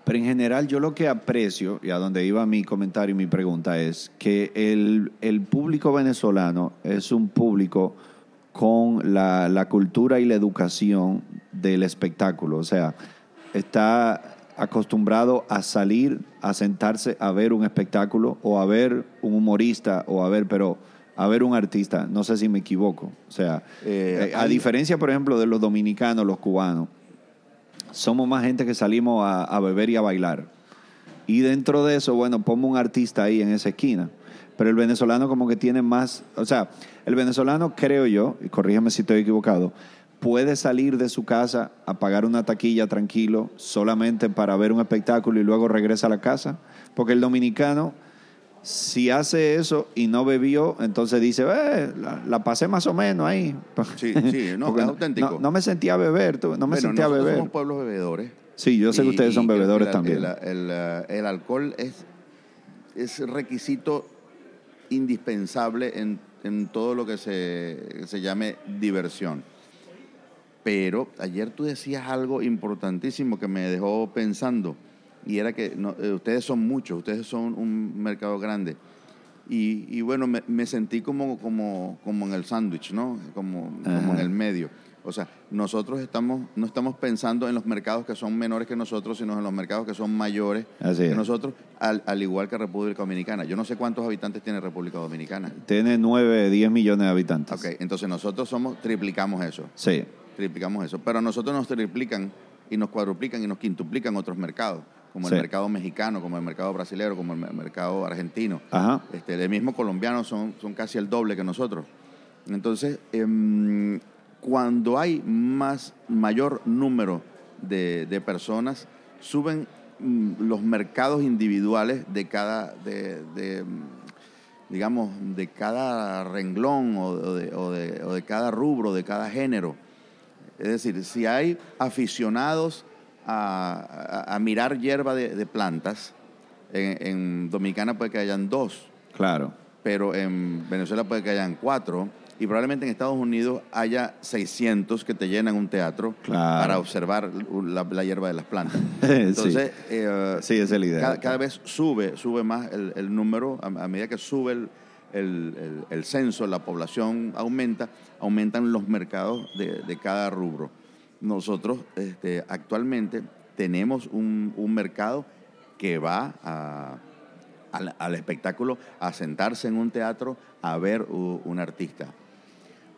Pero en general yo lo que aprecio, y a donde iba mi comentario y mi pregunta es, que el, el público venezolano es un público con la, la cultura y la educación del espectáculo. O sea, está acostumbrado a salir, a sentarse a ver un espectáculo o a ver un humorista o a ver, pero a ver un artista. No sé si me equivoco. O sea, Eh, eh, a diferencia, por ejemplo, de los dominicanos, los cubanos, somos más gente que salimos a, a beber y a bailar. Y dentro de eso, bueno, pongo un artista ahí en esa esquina. Pero el venezolano como que tiene más, o sea, el venezolano creo yo, y corrígeme si estoy equivocado, puede salir de su casa a pagar una taquilla tranquilo solamente para ver un espectáculo y luego regresa a la casa. Porque el dominicano, si hace eso y no bebió, entonces dice, eh, la, la pasé más o menos ahí. Sí, sí, no, es auténtico. No, no me sentía a beber, tú, no me Bueno, sentía a beber. somos pueblos bebedores. Sí, yo sé que ustedes son bebedores el- también. El, el, el alcohol es, es requisito indispensable en, en todo lo que se, se llame diversión. Pero ayer tú decías algo importantísimo que me dejó pensando, y era que no, eh, ustedes son muchos, ustedes son un mercado grande. Y, y bueno, me, me sentí como, como, como en el sándwich, ¿no? Como, como en el medio. O sea, nosotros estamos, no estamos pensando en los mercados que son menores que nosotros, sino en los mercados que son mayores Así que nosotros, al, al igual que República Dominicana. Yo no sé cuántos habitantes tiene República Dominicana. Tiene 9, 10 millones de habitantes. Ok, entonces nosotros somos, triplicamos eso. Sí, Triplicamos eso. Pero a nosotros nos triplican y nos cuadruplican y nos quintuplican otros mercados, como Sí. el mercado mexicano, como el mercado brasilero, como el me- mercado argentino. ajá. Este, el mismo colombiano son, son casi el doble que nosotros. Entonces, em, cuando hay más, mayor número de, de personas, suben mm, los mercados individuales de cada, de, de, digamos, de cada renglón o de, o de- o de cada rubro, de cada género. Es decir, si hay aficionados a, a- a mirar hierba de, de plantas, en, en Dominicana puede que hayan dos, Claro. pero en Venezuela puede que hayan cuatro, y probablemente en Estados Unidos haya 600 que te llenan un teatro Claro. para observar la, la hierba de las plantas. Sí. Entonces, eh, Sí, es la idea. cada, cada vez sube, sube más el, el número, a, a medida que sube el, el- el- el censo, la población aumenta, aumentan los mercados de, de cada rubro. Nosotros este, actualmente tenemos un, un mercado que va a- al, al espectáculo a sentarse en un teatro a ver u- un artista.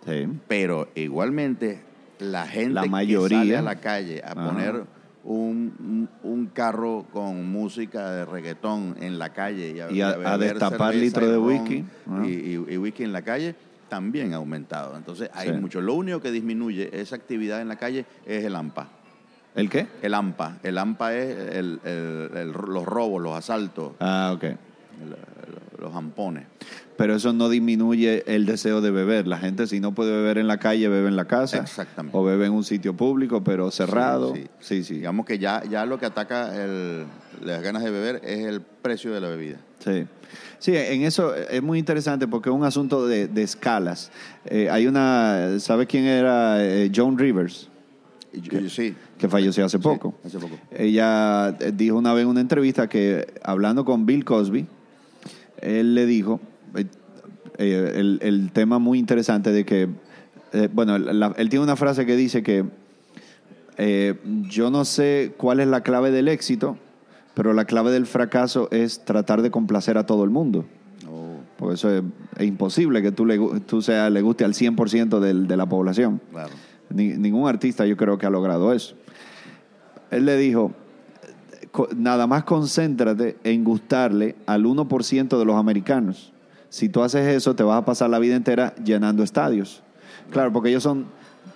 Sí. Pero igualmente la gente La que sale a la calle a Ajá. poner un, un- carro con música de reggaetón en la calle y a, Y a- destapar cerveza litro y de whisky. Y, y- y whisky en la calle también ha aumentado. Entonces hay Sí. mucho. Lo único que disminuye esa actividad en la calle es el AMPA. ¿El qué? El AMPA. El AMPA es el- el- el- los robos, los asaltos, Ah, ok. Los ampones. Pero eso no disminuye el deseo de beber. La gente si no puede beber en la calle, bebe en la casa. Exactamente. O bebe en un sitio público, pero cerrado. Sí, Sí, sí. Digamos que ya, ya lo que ataca el- las ganas de beber es el precio de la bebida. Sí. Sí, en eso es muy interesante porque es un asunto de, de escalas. Eh, hay una, ¿sabe quién era eh, Joan Rivers? Yo- sí, Que falleció hace poco. hace poco. Ella eh, dijo una vez en una entrevista que hablando con Bill Cosby, él le dijo, eh, eh, el, el tema muy interesante de que, eh, bueno, la- él tiene una frase que dice que eh, yo no sé cuál es la clave del éxito, pero la clave del fracaso es tratar de complacer a todo el mundo. Oh, Porque eso es, es imposible que tú le, tú sea, le guste al 100% del, de la población. claro. Ni- ningún artista yo creo que ha logrado eso. Él le dijo, nada más concéntrate en gustarle al 1% de los americanos. Si tú haces eso, te vas a pasar la vida entera llenando estadios. Claro, porque ellos son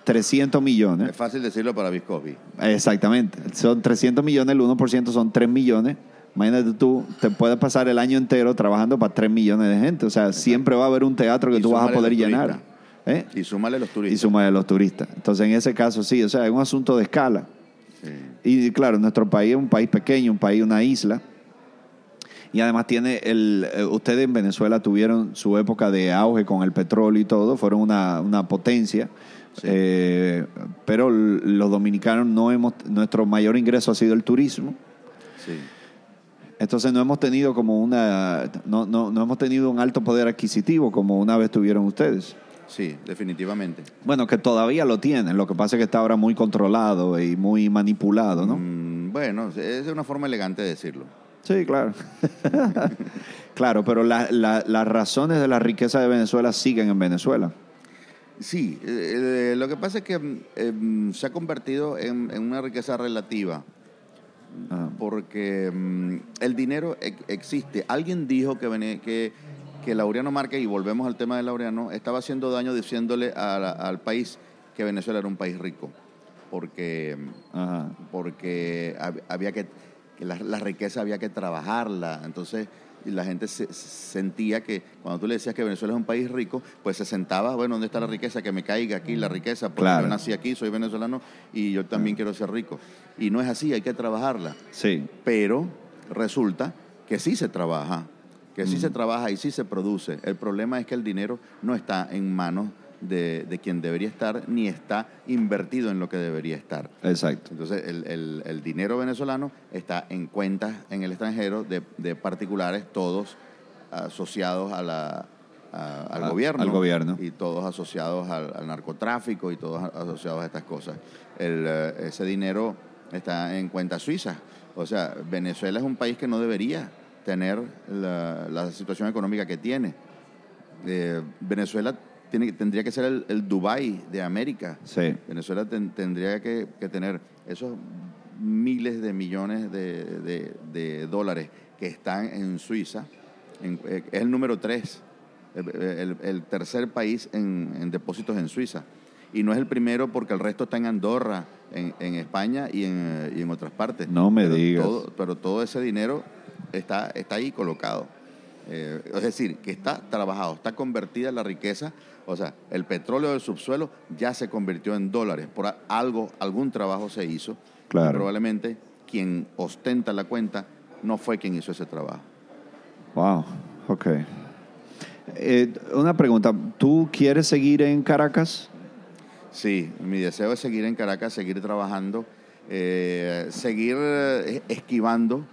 300 millones. Es fácil decirlo para Viscovi. Exactamente. Son 300 millones, el 1% son 3 millones. Imagínate tú, te puedes pasar el año entero trabajando para 3 millones de gente. O sea, siempre va a haber un teatro que Y tú vas a súmale poder llenar. ¿Eh? Y súmale los Y turistas. suma de los turistas. Entonces, en ese caso, sí, o sea, es un asunto de escala. Sí. Y claro, nuestro país es un país pequeño, un país, una isla. Y además tiene el. eh, Ustedes en Venezuela tuvieron su época de auge con el petróleo y todo, fueron una, una potencia. Sí. Eh, pero los dominicanos no hemos. Nuestro mayor ingreso ha sido el turismo. Sí. Entonces no hemos tenido como una. No, no, no hemos tenido un alto poder adquisitivo como una vez tuvieron ustedes. Sí, definitivamente. Bueno, que todavía lo tienen, lo que pasa es que está ahora muy controlado y muy manipulado, ¿no? Mm, bueno, es una forma elegante de decirlo. Sí, claro. claro, pero la- la- las razones de la riqueza de Venezuela siguen en Venezuela. Sí, eh, eh, lo que pasa es que mm, em, se ha convertido en, en una riqueza relativa Ah, porque mm, el dinero ex- existe. Alguien dijo que, que Laureano Márquez, y volvemos al tema de Laureano, estaba haciendo daño diciéndole a la- al país que Venezuela era un país rico, porque, ajá. porque hab- había que, que la, la riqueza había que trabajarla. Entonces y la gente se- sentía que cuando tú le decías que Venezuela es un país rico, pues se sentaba, bueno, ¿dónde está la riqueza? Que me caiga aquí la riqueza, porque Claro. yo nací aquí, soy venezolano y yo también quiero ser rico. Y no es así, hay que trabajarla Sí, pero resulta que sí se trabaja, que sí se trabaja y sí se produce. El problema es que el dinero no está en manos de, de quien debería estar, ni está invertido en lo que debería estar. exacto. Entonces, el, el- el dinero venezolano está en cuentas en el extranjero de, de particulares, todos asociados a la, a- al Al- gobierno. al gobierno. Y todos asociados al, al narcotráfico y todos asociados a estas cosas. El, eh, ese dinero está en cuentas suizas. O sea, Venezuela es un país que no debería tener la, la situación económica que tiene. Eh, Venezuela tiene, tendría que ser el, el Dubái de América. Sí, Venezuela ten- tendría que, que tener esos miles de millones de, de- de dólares que están en Suiza. En- eh, es el número tres, el, el- el tercer país en, en depósitos en Suiza. Y no es el primero porque el resto está en Andorra, en, en España y en, y en otras partes. No me Pero digas. todo- pero todo ese dinero está, está ahí colocado. Eh, es decir, que está trabajado, está convertida la riqueza, o sea, el petróleo del subsuelo ya se convirtió en dólares, por algo, algún trabajo se hizo, Claro. y probablemente quien ostenta la cuenta no fue quien hizo ese trabajo. wow, ok. Eh, una pregunta, ¿tú quieres seguir en Caracas? Sí, mi deseo es seguir en Caracas, seguir trabajando, eh, seguir esquivando,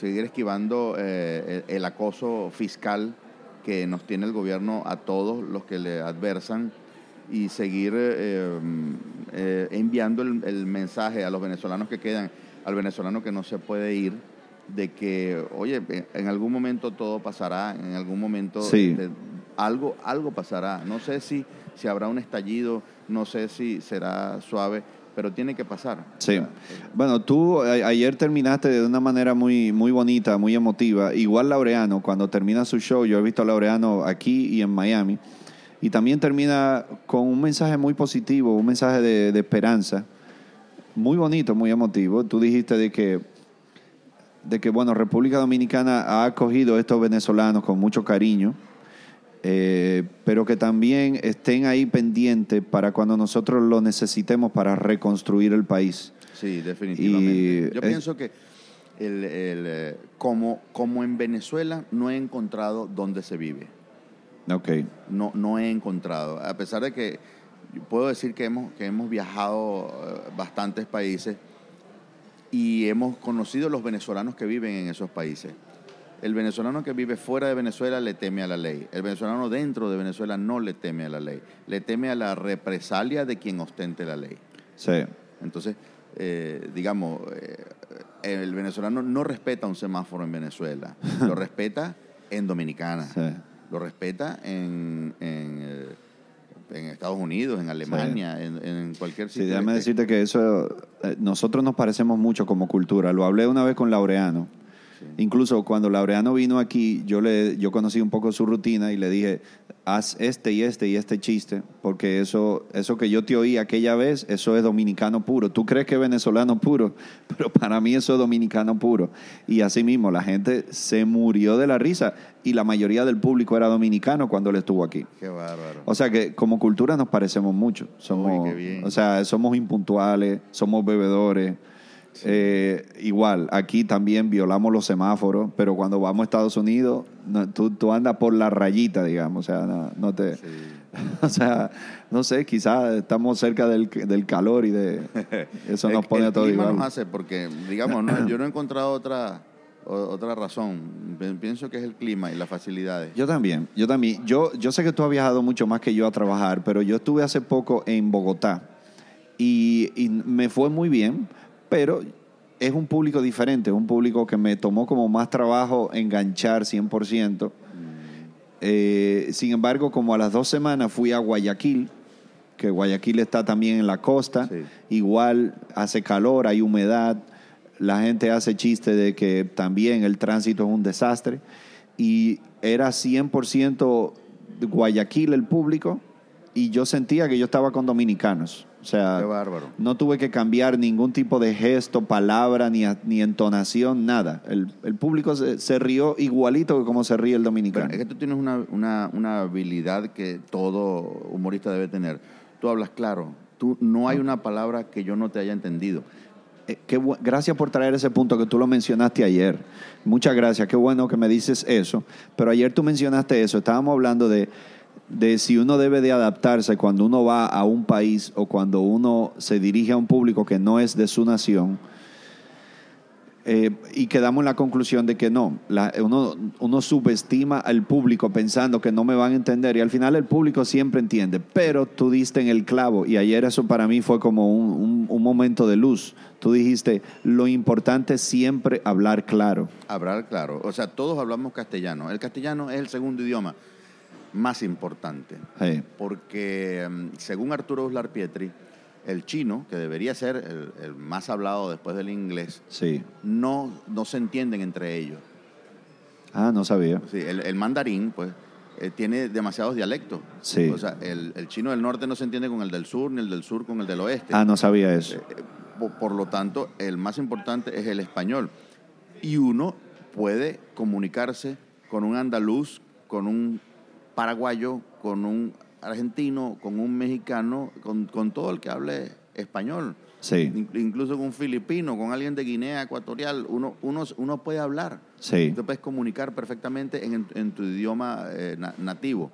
seguir esquivando eh, el, el acoso fiscal que nos tiene el gobierno a todos los que le adversan y seguir eh, eh, enviando el, el mensaje a los venezolanos que quedan, al venezolano que no se puede ir, de que, oye, en algún momento todo pasará, en algún momento Sí. este, algo, algo pasará. No sé si, si habrá un estallido, no sé si será suave, pero tiene que pasar. Sí. Bueno, tú ayer terminaste de una manera muy, muy bonita, muy emotiva. Igual Laureano, cuando termina su show, yo he visto a Laureano aquí y en Miami, y también termina con un mensaje muy positivo, un mensaje de, de esperanza, muy bonito, muy emotivo. Tú dijiste de que, de que, bueno, República Dominicana ha acogido a estos venezolanos con mucho cariño, eh, pero que también estén ahí pendientes para cuando nosotros lo necesitemos para reconstruir el país. Sí, definitivamente. Y Yo es- pienso que el, el, como, como en Venezuela no he encontrado dónde se vive. Ok, No, no he encontrado. A pesar de que puedo decir que hemos, que hemos viajado eh, bastantes países y hemos conocido los venezolanos que viven en esos países. El venezolano que vive fuera de Venezuela le teme a la ley. El venezolano dentro de Venezuela no le teme a la ley. Le teme a la represalia de quien ostente la ley. Sí. Entonces, eh, digamos, eh, el venezolano no respeta un semáforo en Venezuela. Lo respeta en Dominicana. Sí. Lo respeta en, en, eh, en Estados Unidos, en Alemania, en, en cualquier Sí, sitio. déjame que- decirte que eso, eh, nosotros nos parecemos mucho como cultura. Lo hablé una vez con Laureano. Incluso cuando Laureano vino aquí, yo le, yo conocí un poco su rutina y le dije, haz este y este y este chiste, porque eso, eso que yo te oí aquella vez, eso es dominicano puro. Tú crees que es venezolano puro, pero para mí eso es dominicano puro. Y así mismo, la gente se murió de la risa y la mayoría del público era dominicano cuando él estuvo aquí. Qué bárbaro. O sea que como cultura nos parecemos mucho. Somos, Uy, qué bien. O sea, somos impuntuales, somos bebedores. Eh, igual, aquí también violamos los semáforos, pero cuando vamos a Estados Unidos, no, tú, tú andas por la rayita, digamos. O sea, no, no te. Sí. O sea, no sé, quizás estamos cerca del, del calor y de. Eso nos El- pone el a todos clima igual. nos hace, porque, digamos, no, yo no he encontrado otra, o- otra razón. Pi- Pienso que es el clima y las facilidades. Yo también, yo también. Yo, yo sé que tú has viajado mucho más que yo a trabajar, pero yo estuve hace poco en Bogotá y, y me fue muy bien, pero es un público diferente, es un público que me tomó como más trabajo enganchar 100%. Eh, sin embargo, como a las dos semanas fui a Guayaquil, que Guayaquil está también en la costa, Sí. igual hace calor, hay humedad, la gente hace chiste de que también el tránsito es un desastre y era 100% Guayaquil el público y yo sentía que yo estaba con dominicanos. O sea, Qué bárbaro. no tuve que cambiar ningún tipo de gesto, palabra, ni, ni entonación, nada. El, el público se, se rió igualito que como se ríe el Pero dominicano. es que tú tienes una, una, una habilidad que todo humorista debe tener. Tú hablas claro. Tú, no hay una palabra que yo no te haya entendido. Eh, qué gracias por traer ese punto que tú lo mencionaste ayer. Muchas gracias, qué bueno que me dices eso. Pero ayer tú mencionaste eso, estábamos hablando de, de si uno debe de adaptarse cuando uno va a un país o cuando uno se dirige a un público que no es de su nación. Eh, y quedamos en la conclusión de que no, la- uno, subestima al público pensando que no me van a entender y al final el público siempre entiende, pero tú diste en el clavo y ayer eso para mí fue como un, un- un momento de luz. Tú dijiste, lo importante es siempre hablar claro. Hablar claro. O sea, todos hablamos castellano. El castellano es el segundo idioma más importante. Sí, Porque, mm, según Arturo Uslar Pietri, el chino, que debería ser el, el más hablado después del inglés, sí. no, no se entienden entre ellos. Ah, no sabía. Sí, el, el mandarín, pues, eh, tiene demasiados dialectos. Sí. O sea, el, el chino del norte no se entiende con el del sur, ni el del sur con el del oeste. Ah, no sabía eso. Eh, por, por lo tanto, el más importante es el español. Y uno puede comunicarse con un andaluz, con un paraguayo, con un argentino, con un mexicano, con, con todo el que hable español. Sí, In- Incluso con un filipino, con alguien de Guinea Ecuatorial, uno, uno, uno puede hablar. sí. Te puedes comunicar perfectamente en, en tu idioma eh, na- nativo.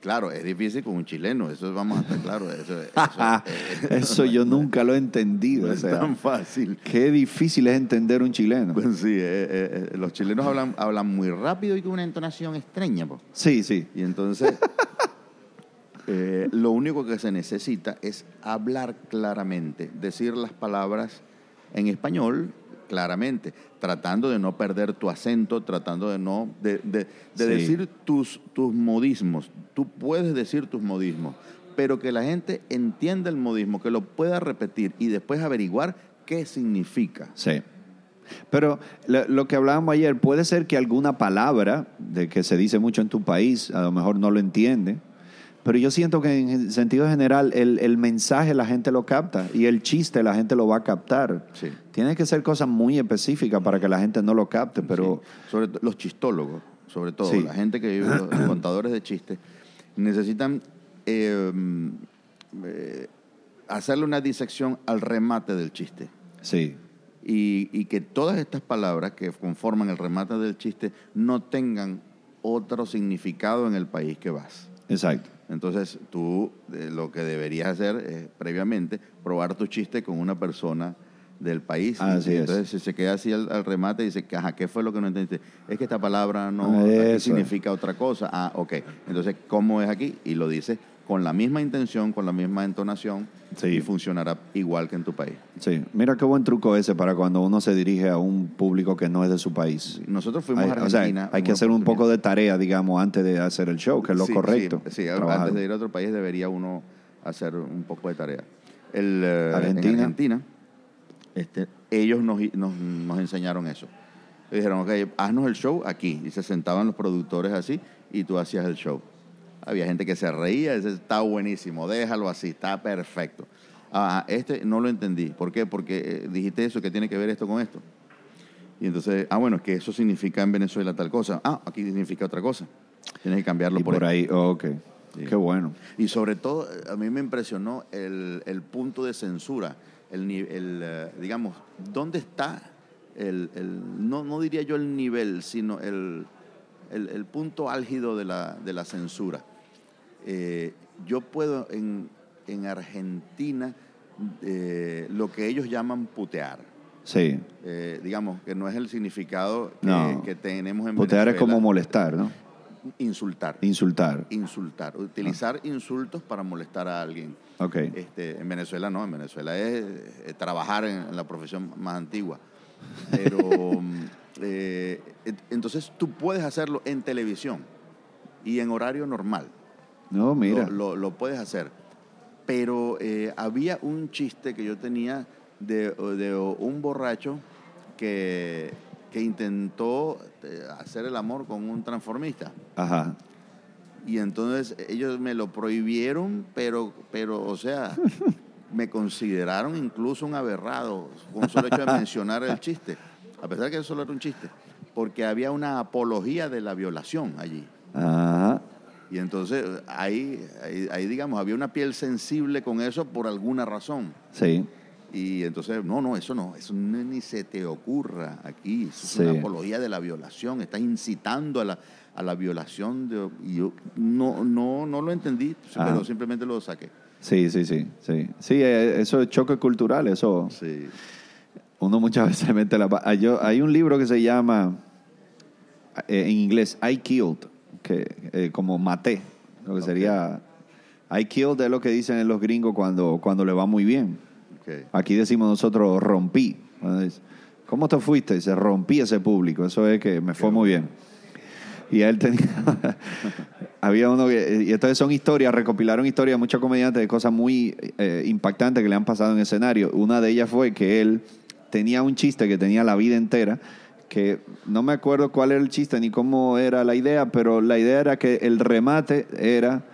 Claro, es difícil con un chileno, eso vamos a estar claros. Eso, eso, eh, Eso yo nunca lo he entendido. no o es sea, tan fácil. qué difícil es entender un chileno. Pues sí, eh, eh, eh, los chilenos hablan, hablan muy rápido y con una entonación extraña. po. Sí, sí. Y entonces, eh, lo único que se necesita es hablar claramente, decir las palabras en español claramente, tratando de no perder tu acento, tratando de no de, de- de Sí. decir tus, tus modismos. Tú puedes decir tus modismos, pero que la gente entienda el modismo, que lo pueda repetir y después averiguar qué significa. Sí. Pero lo, lo que hablábamos ayer, puede ser que alguna palabra de que se dice mucho en tu país, a lo mejor no lo entiende, pero yo siento que en sentido general el, el mensaje la gente lo capta y el chiste la gente lo va a captar. Sí. Tiene que ser cosas muy específicas para que la gente no lo capte, pero Sí. Sobre los chistólogos, sobre todo, Sí. la gente que vive, los contadores de chistes, necesitan eh, mm, eh, hacerle una disección al remate del chiste. sí, Y, y que todas estas palabras que conforman el remate del chiste no tengan otro significado en el país que vas. exacto. Entonces, tú eh, lo que deberías hacer es, previamente, probar tu chiste con una persona del país. Así y es. entonces se- se queda así al, al remate y dice, ajá, ¿qué fue lo que no entendiste? Es que esta palabra no Ah, significa otra cosa. Ah, ok. Entonces, ¿cómo es aquí? Y lo dice con la misma intención, con la misma entonación Sí. y funcionará igual que en tu país. Sí, mira qué buen truco ese para cuando uno se dirige a un público que no es de su país. Nosotros fuimos Hay, a o sea, Argentina. hay que hacer un poco de tarea, digamos, antes de hacer el show, que es lo Sí, correcto. Sí, sí, antes de ir a otro país debería uno hacer un poco de tarea. El, eh, Argentina. En Argentina, este, ellos nos, nos, nos enseñaron eso. Le dijeron, ok, haznos el show aquí. Y se sentaban los productores así y tú hacías el show. Había gente que se reía, está buenísimo, déjalo así, está perfecto. Ah, este no lo entendí. ¿Por qué? Porque eh, dijiste eso, que tiene que ver esto con esto. Y entonces, ah, bueno, es que eso significa en Venezuela tal cosa. Ah, aquí significa otra cosa. Tienes que cambiarlo Y por, por ahí, oh, ok. Sí. Qué bueno. Y sobre todo, a mí me impresionó el, el punto de censura, el, el, eh, digamos, ¿dónde está el, el- no, no diría yo el nivel, sino el, el, el punto álgido de la, de la censura? Eh, yo puedo en, en Argentina eh, lo que ellos llaman putear. Sí. Eh, digamos, que no es el significado que, No. que tenemos en Putear es como molestar, ¿no? Insultar. Insultar. Insultar. Utilizar insultos para molestar a alguien. Ok. Este, en Venezuela no, en Venezuela es, eh, trabajar en, en la profesión más antigua. Pero mm, eh, entonces tú puedes hacerlo en televisión y en horario normal. No, mira. Lo, lo- lo puedes hacer. Pero eh, había un chiste que yo tenía de, de un borracho que, que intentó eh, hacer el amor con un transformista. Ajá. Y entonces ellos me lo prohibieron, pero, pero o sea, me consideraron incluso un aberrado con solo hecho de mencionar el chiste, a pesar de que solo era un chiste, porque había una apología de la violación allí. Ajá. Y entonces ahí, ahí, ahí, digamos, había una piel sensible con eso por alguna razón. Sí. Y entonces, no, no, eso no, eso no, ni se te ocurra aquí. Eso Sí. es una apología de la violación, estás incitando a la, a la violación. De, y yo no, no, no lo entendí, Ajá. pero simplemente lo saqué. Sí, sí, sí, sí. Sí, eh, eso es choque cultural, eso. Sí. Uno muchas veces mete la... ah, yo- hay un libro que se llama, eh, en inglés, I Killed, que eh, como maté, lo que Ok. sería... I killed es lo que dicen los gringos cuando, cuando le va muy bien. ok. Aquí decimos nosotros rompí. ¿Cómo te fuiste? Dice, rompí ese público. Eso es que me fue muy bien. Y él tenía... había uno que... Y entonces son historias, recopilaron historias de muchos comediantes de cosas muy eh, impactantes que le han pasado en escenario. Una de ellas fue que él tenía un chiste que tenía la vida entera, que no me acuerdo cuál era el chiste ni cómo era la idea, pero la idea era que el remate era...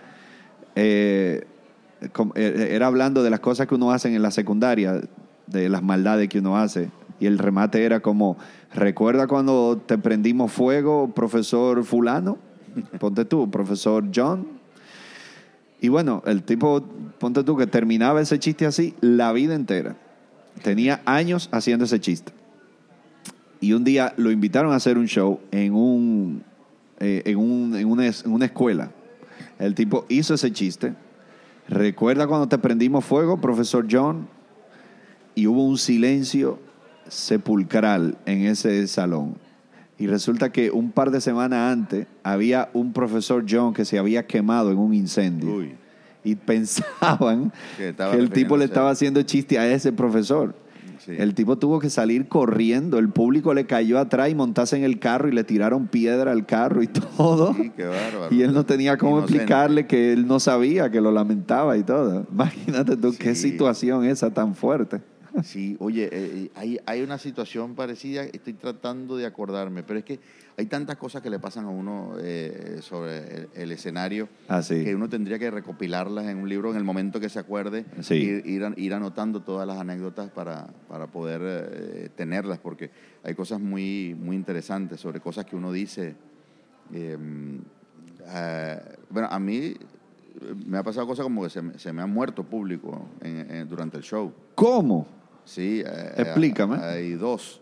eh, com- eh, era hablando de las cosas que uno hace en la secundaria, de las maldades que uno hace. Y el remate era como, ¿recuerda cuando te prendimos fuego, profesor fulano? Ponte tú, profesor John. Y bueno, el tipo, ponte tú, que terminaba ese chiste así la vida entera. Tenía años haciendo ese chiste. Y un día lo invitaron a hacer un show en, un, eh, en, un- en una, en una escuela. El tipo hizo ese chiste. ¿Recuerda cuando te prendimos fuego, profesor John? Y hubo un silencio sepulcral en ese salón. Y resulta que un par de semanas antes había un profesor John que se había quemado en un incendio. Uy. Y pensaban Que el tipo le estaba haciendo chiste a ese profesor. Sí. El tipo tuvo que salir corriendo, el público le cayó atrás y montarse en el carro y le tiraron piedra al carro y todo. Sí, qué bárbaro. Y él no tenía cómo Inocente. explicarle que él no sabía, que lo lamentaba y todo. Imagínate tú qué situación esa tan fuerte. Sí, oye, eh, eh, hay, hay una situación parecida, estoy tratando de acordarme, pero es que hay tantas cosas que le pasan a uno eh, sobre el, el escenario Así. que uno tendría que recopilarlas en un libro en el momento que se acuerde, Sí. ir, ir, an- ir anotando todas las anécdotas para, para poder eh, tenerlas, porque hay cosas muy, muy interesantes sobre cosas que uno dice. eh, eh, bueno, a mí me ha pasado cosas como que se me, se me ha muerto público en- en- durante el show. ¿Cómo? Sí. eh, Explícame. Hay dos.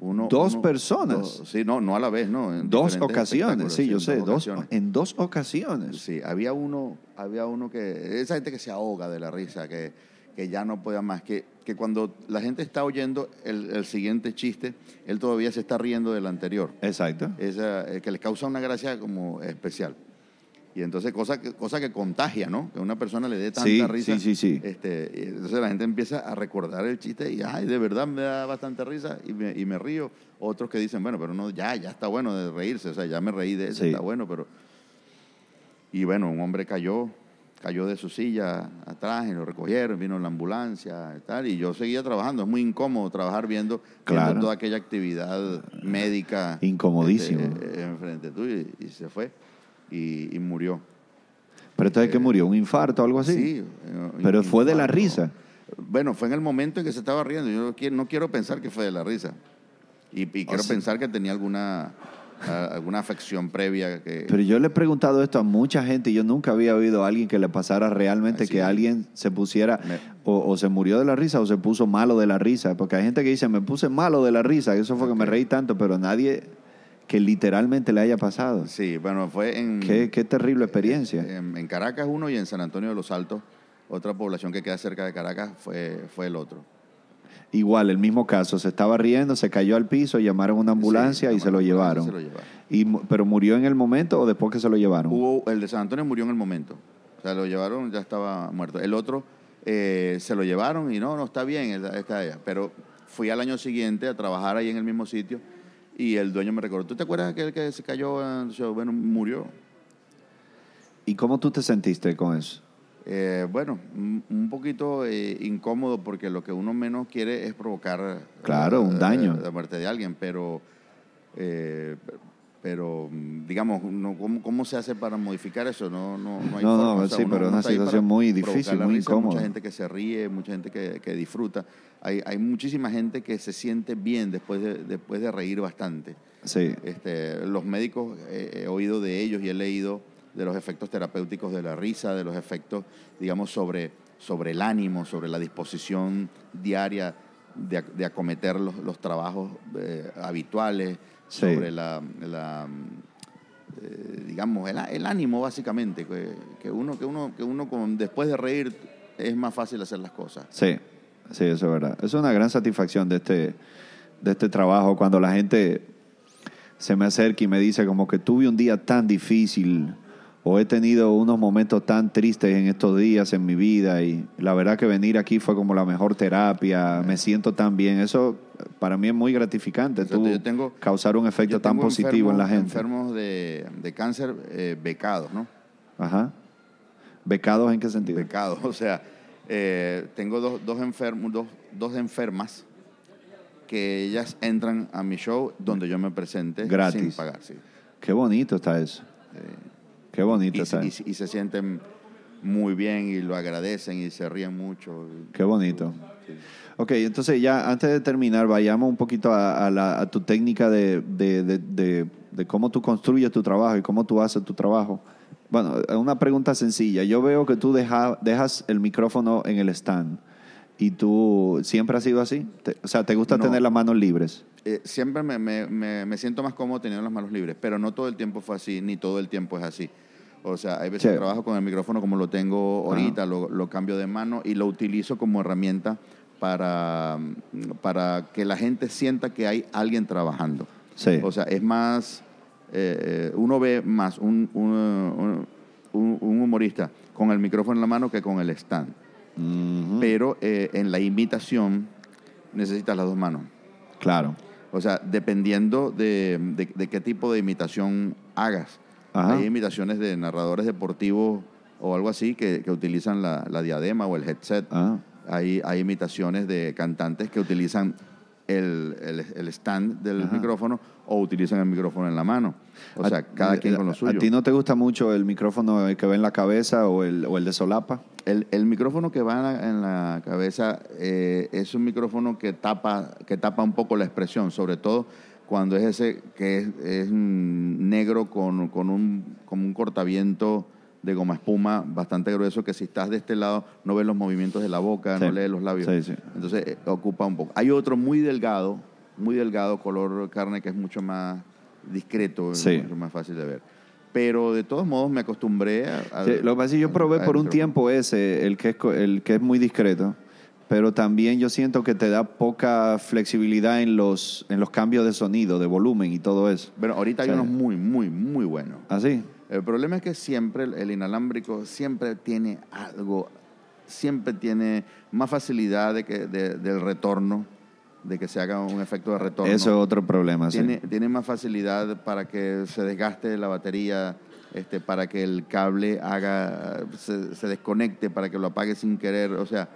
Uno, ¿Dos uno- personas? dos- sí, no, no a la vez, no. en Dos ocasiones, sí, yo sé, dos, en dos ocasiones. Sí, había uno, había uno que, esa gente que se ahoga de la risa, que, que ya no podía más, que, que cuando la gente está oyendo el, el siguiente chiste, él todavía se está riendo del anterior. Exacto. Esa, eh, que le causa una gracia como especial. Y entonces, cosa que, cosa que contagia, ¿no? Que una persona le dé tanta Sí, risa. sí, sí, sí. Este, y entonces la gente empieza a recordar el chiste y, ay, de verdad me da bastante risa y me, y me río. Otros que dicen, bueno, pero no, ya, ya está bueno de reírse, o sea, ya me reí de eso, Sí. está bueno, pero... Y bueno, un hombre cayó, cayó de su silla atrás y lo recogieron, vino la ambulancia y tal, y yo seguía trabajando. Es muy incómodo trabajar viendo, viendo Claro. toda aquella actividad médica. Incomodísimo. este, enfrente tuyo y, y se fue y, y murió. Pero entonces, ¿qué murió? ¿Un infarto o algo así? Sí. eh, Pero fue de la risa. Bueno, fue en el momento en que se estaba riendo. Yo no quiero, no quiero pensar que fue de la risa. Y, y quiero sea- pensar que tenía alguna, a- alguna afección previa que... Pero yo le he preguntado esto a mucha gente y yo nunca había oído a alguien que le pasara realmente Así que es. alguien se pusiera Me- o, o se murió de la risa o se puso malo de la risa. Porque hay gente que dice, me puse malo de la risa, eso fue que me reí tanto, pero nadie que literalmente le haya pasado. Sí, bueno, fue en... Qué, qué terrible experiencia. En, en Caracas uno y en San Antonio de los Altos, otra población que queda cerca de Caracas, fue, fue el otro. Igual, el mismo caso, se estaba riendo, se cayó al piso, llamaron una ambulancia Sí, y se lo llevaron. se lo llevaron. Y, ¿Pero murió en el momento o después que se lo llevaron? Hubo, el de San Antonio murió en el momento. O sea, lo llevaron, ya estaba muerto. El otro eh, se lo llevaron y no, no está bien, está allá. Pero fui al año siguiente a trabajar ahí en el mismo sitio y el dueño me recordó. ¿Tú te acuerdas aquel que se cayó en el show? Bueno, murió. ¿Y cómo tú te sentiste con eso? Eh, bueno, un un poquito eh, incómodo porque lo que uno menos quiere es provocar Claro, un eh, daño. la muerte de alguien, pero eh, pero mm, digamos, no, ¿cómo, cómo se hace para modificar eso? No, no, no hay No, forma. no, sí, pero es una situación muy difícil, muy risa, Hay incómoda. Mucha gente que se ríe, mucha gente que, que disfruta. Hay, hay muchísima gente que se siente bien después de, después de reír bastante. Sí. Este, los médicos, eh, he oído de ellos y he leído de los efectos terapéuticos de la risa, de los efectos, digamos, sobre, sobre el ánimo, sobre la disposición diaria de, de acometer los, los trabajos eh, habituales, Sí. sobre la, la, eh, digamos, el ánimo básicamente, que, que uno, que uno, que uno con, después de reír es más fácil hacer las cosas. Sí, sí, eso es verdad. Es una gran satisfacción de este, de este trabajo cuando la gente se me acerca y me dice como que tuve un día tan difícil o he tenido unos momentos tan tristes en estos días en mi vida y la verdad que venir aquí fue como la mejor terapia, me siento tan bien. Eso para mí es muy gratificante, Exacto, tú yo tengo- causar un efecto Yo tan positivo en la gente. Enfermos de, de cáncer eh, becados, ¿no? Ajá. ¿Becados en qué sentido? Becados, o sea, eh, tengo dos, dos, enfermos, dos, dos enfermas que ellas entran a mi show donde yo me presente Gratis. sin pagar, sí. Qué bonito está eso. Qué bonito Y, está y- y se sienten muy bien y lo agradecen y se ríen mucho. Qué bonito. Sí. Ok, entonces ya antes de terminar, vayamos un poquito a, a la- a tu técnica de, de- de- de- de cómo tú construyes tu trabajo y cómo tú haces tu trabajo. Bueno, una pregunta sencilla. Yo veo que tú deja- dejas el micrófono en el stand y tú siempre has sido así. Te- o sea, ¿te gusta No. tener las manos libres? Eh, siempre me, me- me- me siento más cómodo teniendo las manos libres, pero no todo el tiempo fue así, ni todo el tiempo es así. O sea, hay veces Sí. que trabajo con el micrófono como lo tengo ahorita, lo, lo cambio de mano y lo utilizo como herramienta para, para que la gente sienta que hay alguien trabajando. Sí. O sea, es más, eh, uno ve más un, un- un- un humorista con el micrófono en la mano que con el stand. Pero eh, en la imitación necesitas las dos manos. Claro. O sea, dependiendo de, de- de qué tipo de imitación hagas. Ajá. Hay imitaciones de narradores deportivos o algo así que, que utilizan la, la diadema o el headset. Ah, Hay, hay imitaciones de cantantes que utilizan el, el- el stand del Ajá. micrófono o utilizan el micrófono en la mano. O sea, A- cada quien con lo ¿A suyo. ti no te gusta mucho el micrófono que ve en la cabeza o el, o el de solapa? El, el micrófono que va en la, en la cabeza eh, es un micrófono que tapa, que tapa un poco la expresión, sobre todo cuando es ese que es, es, negro con, con un, con un cortaviento de goma espuma bastante grueso que si estás de este lado no ves los movimientos de la boca, Sí. no lees los labios. Sí, sí. Entonces eh, ocupa un poco. Hay otro muy delgado, muy delgado, color carne, que es mucho más discreto, Sí. mucho más fácil de ver. Pero de todos modos me acostumbré a... a- lo que pasa es que yo probé por un tiempo ese, el que es, el que es muy discreto, pero también yo siento que te da poca flexibilidad en los, en los cambios de sonido, de volumen y todo eso. Bueno, ahorita hay Sí. unos muy, muy, muy buenos. ¿Así? El problema es que siempre el, inalámbrico siempre tiene algo, siempre tiene más facilidad de que, de- del retorno, de que se haga un efecto de retorno. Eso es otro problema, sí. tiene, tiene más facilidad para que se desgaste la batería, este, para que el cable haga, se, se desconecte, para que lo apague sin querer. O sea,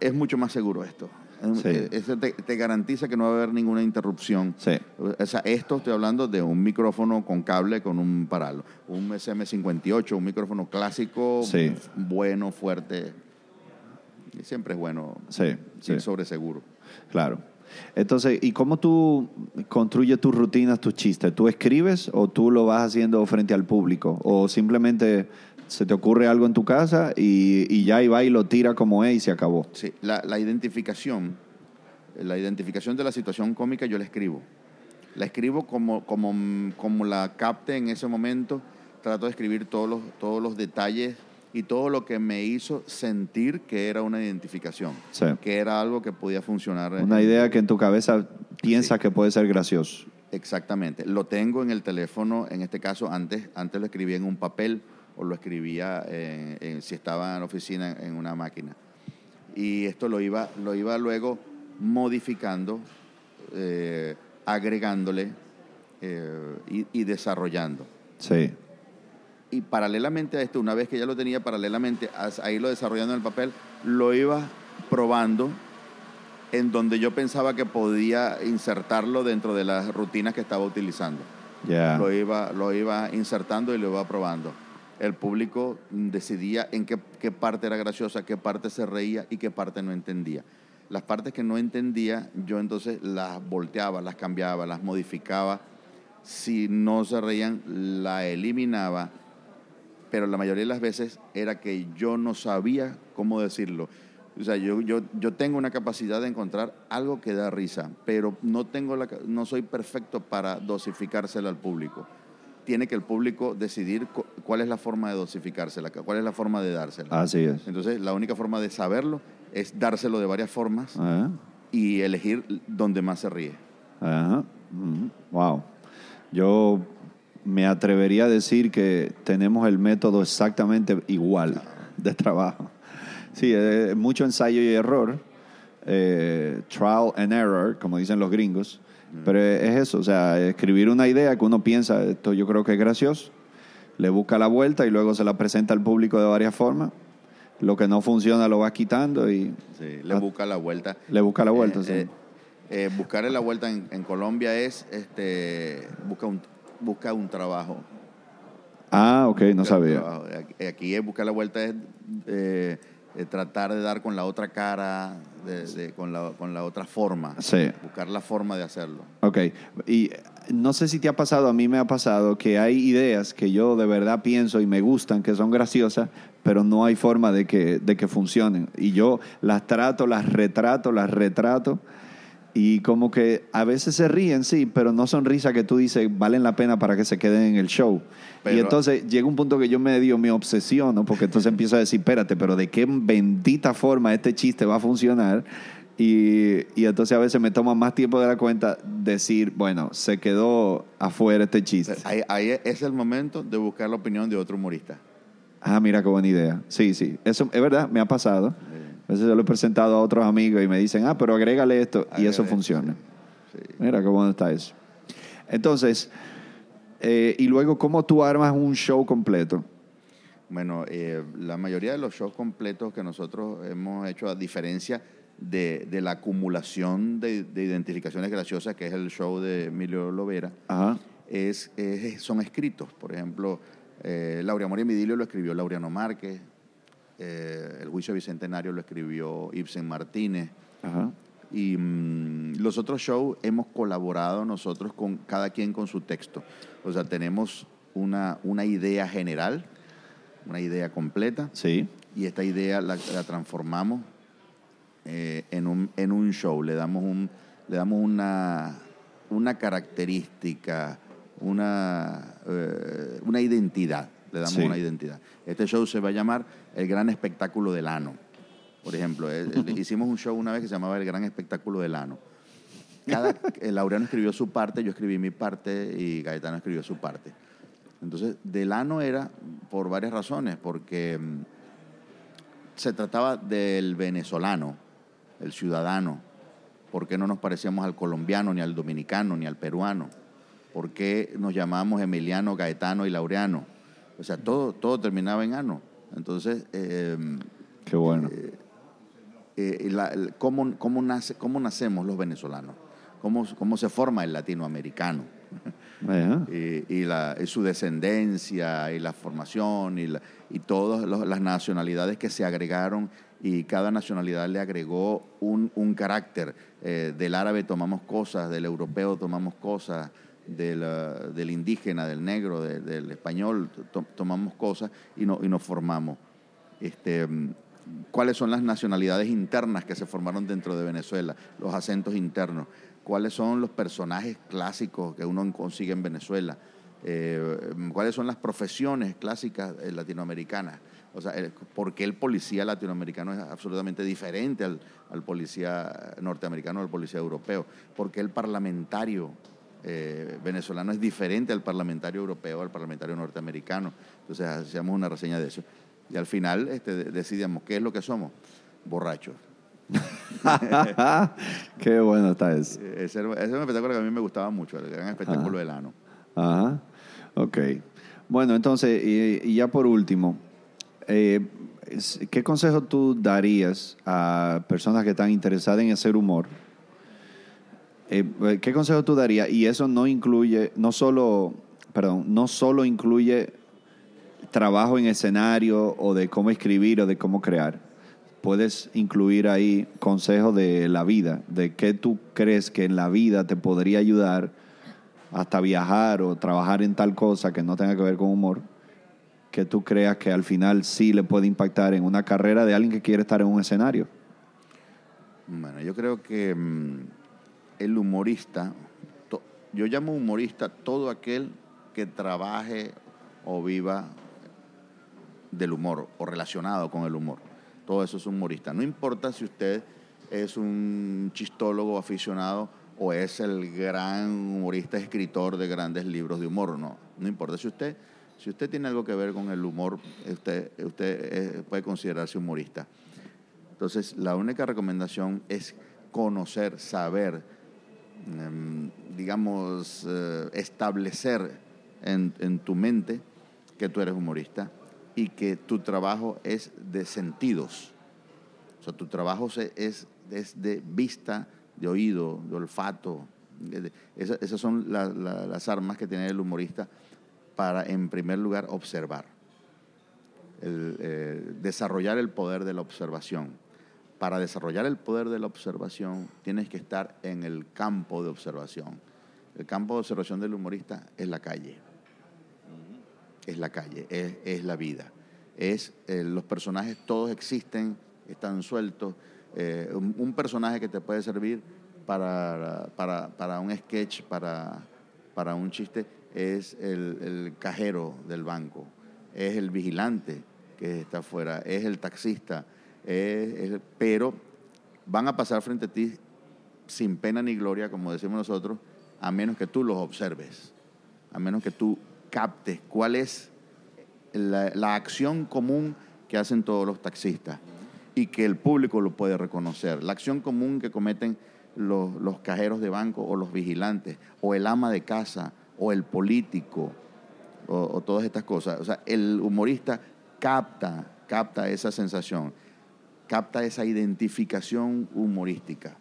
es mucho más seguro esto. Es- Sí. eh, Eso te, te garantiza que no va a haber ninguna interrupción. Sí. O sea, esto estoy hablando de un micrófono con cable con un paralo. Un SM58, un micrófono clásico, Sí. bueno, fuerte. Y siempre es bueno sí. sobre seguro. Claro. Entonces, ¿y cómo tú construyes tus rutinas, tus chistes? ¿Tú escribes o tú lo vas haciendo frente al público? ¿O simplemente se te ocurre algo en tu casa y, y ya y va y lo tira como es y se acabó? Sí, la, la identificación, la identificación de la situación cómica yo la escribo. La escribo como, como, como la capte en ese momento. Trato de escribir todos los, todos los detalles y todo lo que me hizo sentir que era una identificación, Sí. que era algo que podía funcionar. Una idea que en tu cabeza piensas que puede ser gracioso. Exactamente. Lo tengo en el teléfono, en este caso, antes, antes lo escribía en un papel o lo escribía en- en- si estaba en la oficina en una máquina. Y esto lo iba, lo iba luego modificando, eh, agregándole eh, y, y desarrollando. Sí. Y paralelamente a esto, una vez que ya lo tenía paralelamente a, a irlo desarrollando en el papel, lo iba probando en donde yo pensaba que podía insertarlo dentro de las rutinas que estaba utilizando Ya. lo iba, lo iba insertando y lo iba probando. El público decidía en qué, parte era graciosa, qué parte se reía y qué parte no entendía. Las partes que no entendía, yo entonces las volteaba, las cambiaba, las modificaba. Si no se reían, la eliminaba. Pero la mayoría de las veces era que yo no sabía cómo decirlo. O sea, yo, yo, yo tengo una capacidad de encontrar algo que da risa, pero no, tengo la, no soy perfecto para dosificársela al público. Tiene que el público decidir cu- cuál es la forma de dosificársela, cuál es la forma de dársela. Así es. Entonces, la única forma de saberlo es dárselo de varias formas Ajá. y elegir donde más se ríe. Ajá. Wow. Yo me atrevería a decir que tenemos el método exactamente igual de trabajo. Sí, mucho ensayo y error, eh, trial and error, como dicen los gringos, pero es eso, o sea, escribir una idea que uno piensa, esto yo creo que es gracioso, le busca la vuelta y luego se la presenta al público de varias formas. Lo que no funciona lo va quitando y Sí, le busca la vuelta. le busca la vuelta. Eh, sí. eh, eh, buscarle la vuelta en, en Colombia es este busca un busca un trabajo. ah, ok, no Busca sabía. Aquí, aquí es buscar la vuelta es eh, eh, tratar de dar con la otra cara, de- de- con, la, con la otra forma. Sí. Buscar la forma de hacerlo. Ok, y no sé si te ha pasado, a mí me ha pasado que hay ideas que yo de verdad pienso y me gustan, que son graciosas, pero no hay forma de que, de que funcionen. Y yo las trato, las retrato, las retrato, y como que a veces se ríen, sí, pero no son risas que tú dices valen la pena para que se queden en el show. y Pero- entonces llega un punto que yo medio me obsesiono, porque entonces empiezo a decir, espérate, pero ¿de qué bendita forma este chiste va a funcionar? Y, y entonces a veces me toma más tiempo de la cuenta decir, bueno, se quedó afuera este chiste. Ahí, ahí es el momento de buscar la opinión de otro humorista. Ah, mira qué buena idea. Sí, sí. Eso es verdad, me ha pasado. A veces yo lo he presentado a otros amigos y me dicen, ah, pero agrégale esto. y eso funciona. Sí. Mira bueno está eso. Entonces, eh, y luego, ¿cómo tú armas un show completo? Bueno, eh, la mayoría de los shows completos que nosotros hemos hecho, a diferencia de, de la acumulación de, de identificaciones graciosas, que es el show de Emilio Lovera, Ajá. es, es- son escritos. Por ejemplo, eh, y Midilio lo escribió Laureano Márquez, eh, El Juicio Bicentenario lo escribió Ibsen Martínez. Ajá. Y mm, los otros shows hemos colaborado nosotros con cada quien con su texto. O sea, tenemos una, una idea general, una idea completa, Sí. y esta idea la, la transformamos eh, en, un, en un show. Le damos, un, le damos una, una característica, una, eh, una identidad. Le damos Sí. una identidad. Este show se va a llamar El Gran Espectáculo del Ano. Por ejemplo, eh, eh, hicimos un show una vez que se llamaba El Gran Espectáculo del Ano. Cada, el Laureano escribió su parte, yo escribí mi parte y Gaetano escribió su parte. Entonces, Delano era por varias razones, porque mm, se trataba del venezolano, el ciudadano, por qué no nos parecíamos al colombiano, ni al dominicano, ni al peruano, por qué nos llamábamos Emiliano, Gaetano y Laureano. O sea, todo, todo terminaba en ano. Entonces, eh, qué bueno. Eh, eh, ¿cómo, cómo, nace, ¿Cómo nacemos los venezolanos? ¿Cómo, cómo se forma el latinoamericano? y, la, su descendencia y la formación y, y todas las nacionalidades que se agregaron y cada nacionalidad le agregó un, un carácter. Eh, del árabe tomamos cosas, del europeo tomamos cosas, del, indígena, del negro, del español, tomamos cosas y, no, nos formamos. Este, ¿Cuáles son las nacionalidades internas que se formaron dentro de Venezuela? Los acentos internos cuáles son los personajes clásicos que uno consigue en Venezuela, eh, cuáles son las profesiones clásicas eh, latinoamericanas. O sea, por qué el policía latinoamericano es absolutamente diferente al, policía norteamericano, al policía europeo, por qué el parlamentario eh, venezolano es diferente al parlamentario europeo, al parlamentario norteamericano. Entonces hacíamos una reseña de eso. Y al final este, decidíamos qué es lo que somos, borrachos. Qué bueno está eso. Ese, es un espectáculo que a mí me gustaba mucho, el gran espectáculo del ano. Ajá, ok. Bueno, entonces, y, ya por último, eh, ¿qué consejo tú darías a personas que están interesadas en hacer humor? Eh, ¿Qué consejo tú darías? Y eso no incluye, no solo, perdón, no solo incluye trabajo en escenario o de cómo escribir o de cómo crear puedes incluir ahí consejos de la vida, de qué tú crees que en la vida te podría ayudar hasta viajar o trabajar en tal cosa que no tenga que ver con humor, que tú creas que al final sí le puede impactar en una carrera de alguien que quiere estar en un escenario. Bueno, yo creo que mm, el humorista, yo llamo humorista todo aquel que trabaje o viva del humor o relacionado con el humor todo eso es humorista. No importa si usted es un chistólogo aficionado o es el gran humorista, escritor de grandes libros de humor, no. No importa si usted, si usted tiene algo que ver con el humor, usted, usted puede considerarse humorista. Entonces, la única recomendación es conocer, saber, digamos, eh, establecer en, tu mente que tú eres humorista y que tu trabajo es de sentidos. O sea, tu trabajo es, es de vista, de oído, de olfato. Esas, son las armas que tiene el humorista para, en primer lugar, observar. Eh, desarrollar el poder de la observación. Para desarrollar el poder de la observación tienes que estar en el campo de observación. El campo de observación del humorista es la calle es la calle, es, la vida. Es, eh, los personajes todos existen, están sueltos. Eh, un, personaje que te puede servir para, para, un sketch, para, para un chiste, es el, cajero del banco, es el vigilante que está afuera, es el taxista, pero van a pasar frente a ti sin pena ni gloria, como decimos nosotros, a menos que tú los observes, a menos que tú capte cuál es la, acción común que hacen todos los taxistas y que el público lo puede reconocer. La acción común que cometen los, cajeros de banco o los vigilantes, o el ama de casa, o el político, o, todas estas cosas. O sea, el humorista capta, capta esa sensación, capta esa identificación humorística.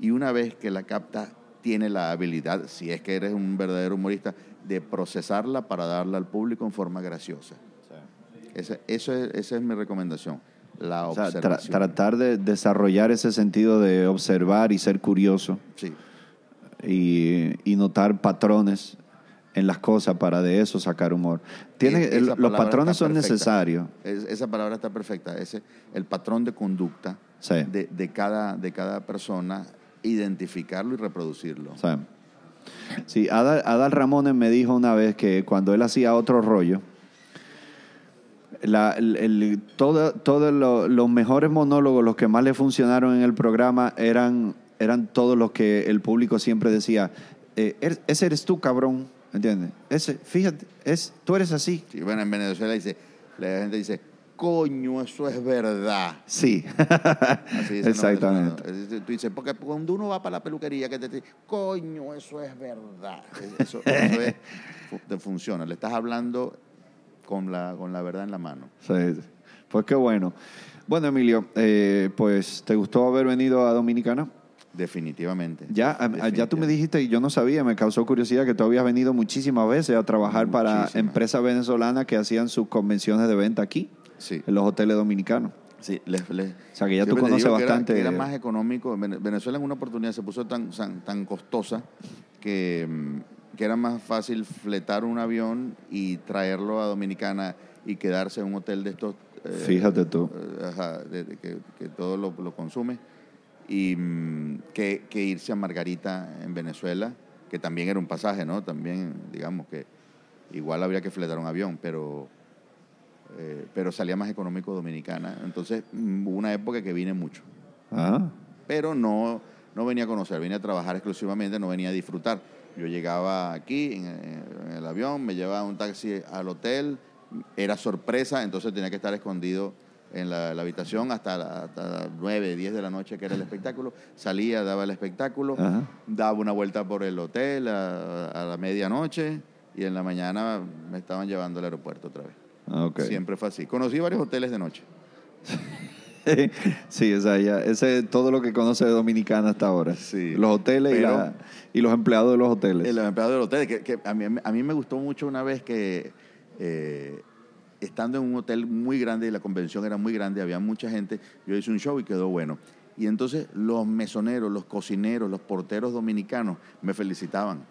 Y una vez que la capta, tiene la habilidad, si es que eres un verdadero humorista, de procesarla para darla al público en forma graciosa. Esa, eso es, esa es mi recomendación. La observación. tratar de desarrollar ese sentido de observar y ser curioso. Sí. Y, notar patrones en las cosas para de eso sacar humor. Tiene, los patrones son necesarios. esa palabra está perfecta. Ese, el patrón de conducta de, de, cada, de cada persona, identificarlo y reproducirlo. Sí. Sí, Adal, Ramones me dijo una vez que cuando él hacía otro rollo, la- el- el- todo- todos lo- los mejores monólogos, los que más le funcionaron en el programa, eran, eran todos los que el público siempre decía, eh, "Er- ese eres tú, cabrón, ¿entiendes? Ese, fíjate, es, tú eres así. Sí, bueno, en Venezuela dice, la gente dice, coño, eso es verdad. Sí, Así dicen los exactamente. Tú dices, porque cuando uno va para la peluquería, que te dice, coño, eso es verdad. Eso, eso es, te funciona. Le estás hablando con la, con la verdad en la mano. Sí, pues qué bueno. Bueno, Emilio, eh, pues ¿te gustó haber venido a Dominicana? Definitivamente. Ya, a- a- ya tú me Definitivamente. dijiste y yo no sabía, me causó curiosidad que tú habías venido muchísimas veces a trabajar para empresas venezolanas que hacían sus convenciones de venta aquí, Sí. en los hoteles dominicanos. Sí, les, les- O sea, que ya tú conoces digo que era- bastante. que Era, más económico. Vene- Venezuela en una oportunidad se puso tan, tan, tan costosa que, mm, que era más fácil fletar un avión y traerlo a Dominicana y quedarse en un hotel de estos. eh, Fíjate tú. eh, ajá, de- de que, que todo lo, lo consume. Y mm, que, que irse a Margarita en Venezuela, que también era un pasaje, ¿no? También, digamos que igual habría que fletar un avión, pero eh, pero salía más económico Dominicana. Entonces, mm, hubo una época que vine mucho. Ah, Pero no, no venía a conocer, venía a trabajar exclusivamente, no venía a disfrutar. Yo llegaba aquí en, en el avión, me llevaba un taxi al hotel, era sorpresa, entonces tenía que estar escondido en la, la habitación hasta, la- hasta las 9, 10 de la noche que era el espectáculo. Salía, daba el espectáculo, Ajá. daba una vuelta por el hotel a, a la medianoche y en la mañana me estaban llevando al aeropuerto otra vez. ok. Siempre fue así. Conocí varios hoteles de noche. sí, o sea, ya, ese es todo lo que conoce de Dominicana hasta ahora. Sí. Los hoteles y, Pero- la- y los empleados de los hoteles. El empleado del hotel, que, que a, mí, a mí me gustó mucho una vez que eh, estando en un hotel muy grande y la convención era muy grande, había mucha gente, yo hice un show y quedó bueno. Y entonces los mesoneros, los cocineros, los porteros dominicanos me felicitaban.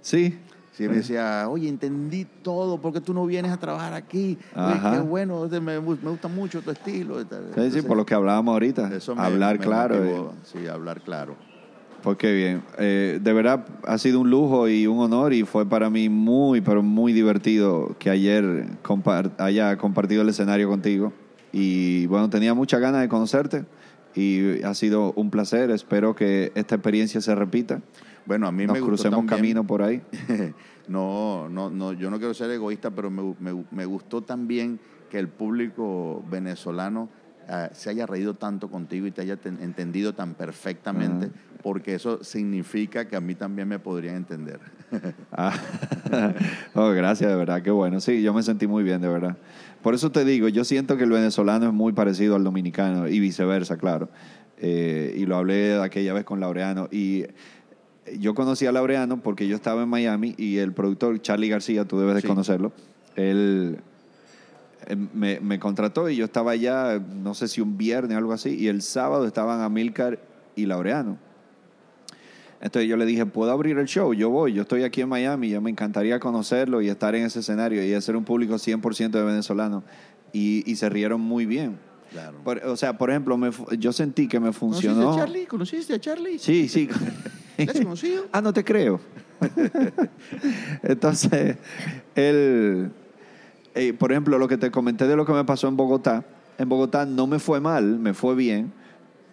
Sí. Sí, me decía, oye, entendí todo, ¿por qué tú no vienes a trabajar aquí? Oye, Ajá. qué bueno, este, me, me gusta mucho tu estilo. Sí, sí, por lo que hablábamos ahorita. eso me- Hablar me claro. motivó. eh. Sí, hablar claro. Pues qué bien. Eh, de verdad ha sido un lujo y un honor y fue para mí muy, pero muy divertido que ayer compar- haya compartido el escenario contigo. Y bueno, tenía muchas ganas de conocerte y ha sido un placer. Espero que esta experiencia se repita. Bueno, a mí Nos me gustó crucemos también- camino por ahí. no, no, no, yo no quiero ser egoísta, pero me, me- me gustó también que el público venezolano ah, se haya reído tanto contigo y te haya ten- entendido tan perfectamente, porque eso significa que a mí también me podrían entender. Ah, oh, gracias, de verdad, qué bueno. Sí, yo me sentí muy bien, de verdad. Por eso te digo, yo siento que el venezolano es muy parecido al dominicano y viceversa, claro. Eh, y lo hablé aquella vez con Laureano. Y yo conocí a Laureano porque yo estaba en Miami y el productor Charlie García, tú debes de Sí. conocerlo, él eh, me, me contrató y yo estaba allá, no sé si un viernes o algo así, y el sábado estaban Amilcar y Laureano. Entonces yo le dije, ¿puedo abrir el show? Yo voy, yo estoy aquí en Miami, ya me encantaría conocerlo y estar en ese escenario y hacer un público 100% de venezolanos. Y, y se rieron muy bien. Claro. Por- o sea, por ejemplo, me yo sentí que me funcionó. ¿Conociste a Charlie? ¿Conociste a Charlie? Sí, sí. ¿Le has conocido? ah, no te creo. Entonces, él, eh, por ejemplo, lo que te comenté de lo que me pasó en Bogotá, en Bogotá no me fue mal, me fue bien,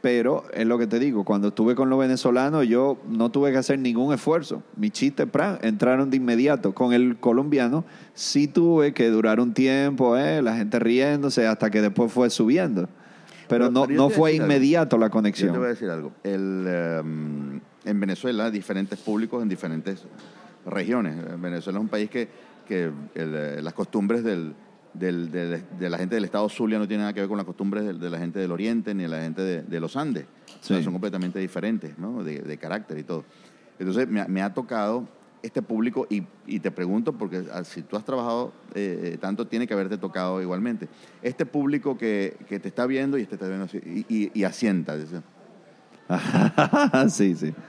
pero es lo que te digo, cuando estuve con los venezolanos yo no tuve que hacer ningún esfuerzo. Mis chistes pran, entraron de inmediato. Con el colombiano sí tuve que durar un tiempo, eh, la gente riéndose hasta que después fue subiendo. Pero, Pero- no, pero no fue algo. inmediato la Yo te conexión. voy a decir algo. El, em, en Venezuela, diferentes públicos en diferentes regiones. Venezuela es un país que, que el, eh, las costumbres del, del- del- de la gente del estado Zulia no tienen nada que ver con las costumbres de, de la gente del Oriente ni de la gente de, de los Andes. O sea, Sí. son completamente diferentes, ¿no? De, de carácter y todo. Entonces, me, ha- me ha tocado este público y, y te pregunto, porque ah, si tú has trabajado eh, tanto, tiene que haberte tocado igualmente. Este público que, que te está viendo y te está viendo así, y, y- y asienta. dice, sí, sí.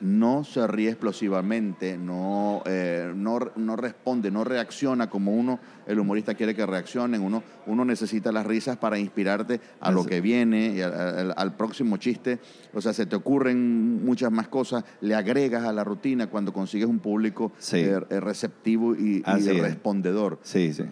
no se ríe explosivamente, no, eh, no, no responde, no reacciona como uno, el humorista quiere que reaccionen. Uno, uno necesita las risas para inspirarte a lo que viene, y al, al- al próximo chiste. O sea, se te ocurren muchas más cosas, le agregas a la rutina cuando consigues un público Sí. eh, eh, receptivo y, respondedor. Sí, sí.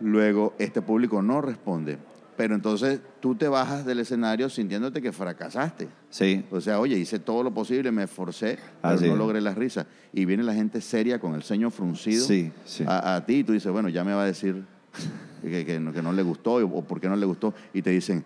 Luego, este público no responde. Pero entonces tú te bajas del escenario sintiéndote que fracasaste. Sí. O sea, oye, hice todo lo posible, me esforcé, pero no logré las risas. Y viene la gente seria con el ceño fruncido Sí, sí. A, a ti y tú dices, bueno, ya me va a decir que, que no, que no le gustó o por qué no le gustó. Y te dicen,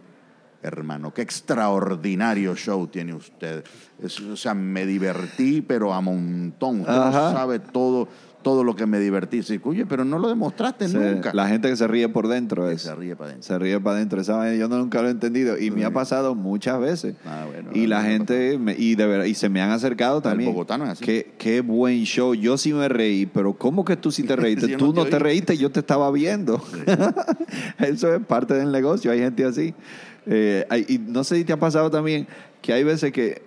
hermano, qué extraordinario show tiene usted. Es- o sea, me divertí, pero a montón. Usted no sabe todo, todo lo que me divertí. Sí, oye, pero no lo demostraste Se- nunca. La gente que se ríe por dentro es. se ríe para adentro. Se ríe para adentro. Esa vaina yo nunca lo he entendido. Y me ha pasado muchas veces. Ah, bueno, y la gente, me- y de verdad, y se me han acercado también. bogotano es así. Qué, qué buen show. Yo sí me reí, pero ¿cómo que tú sí te reíste? Tú no no te reíste, yo te estaba viendo. Eso es parte del negocio. Hay gente así. Eh, y no sé si te ha pasado también que hay veces que,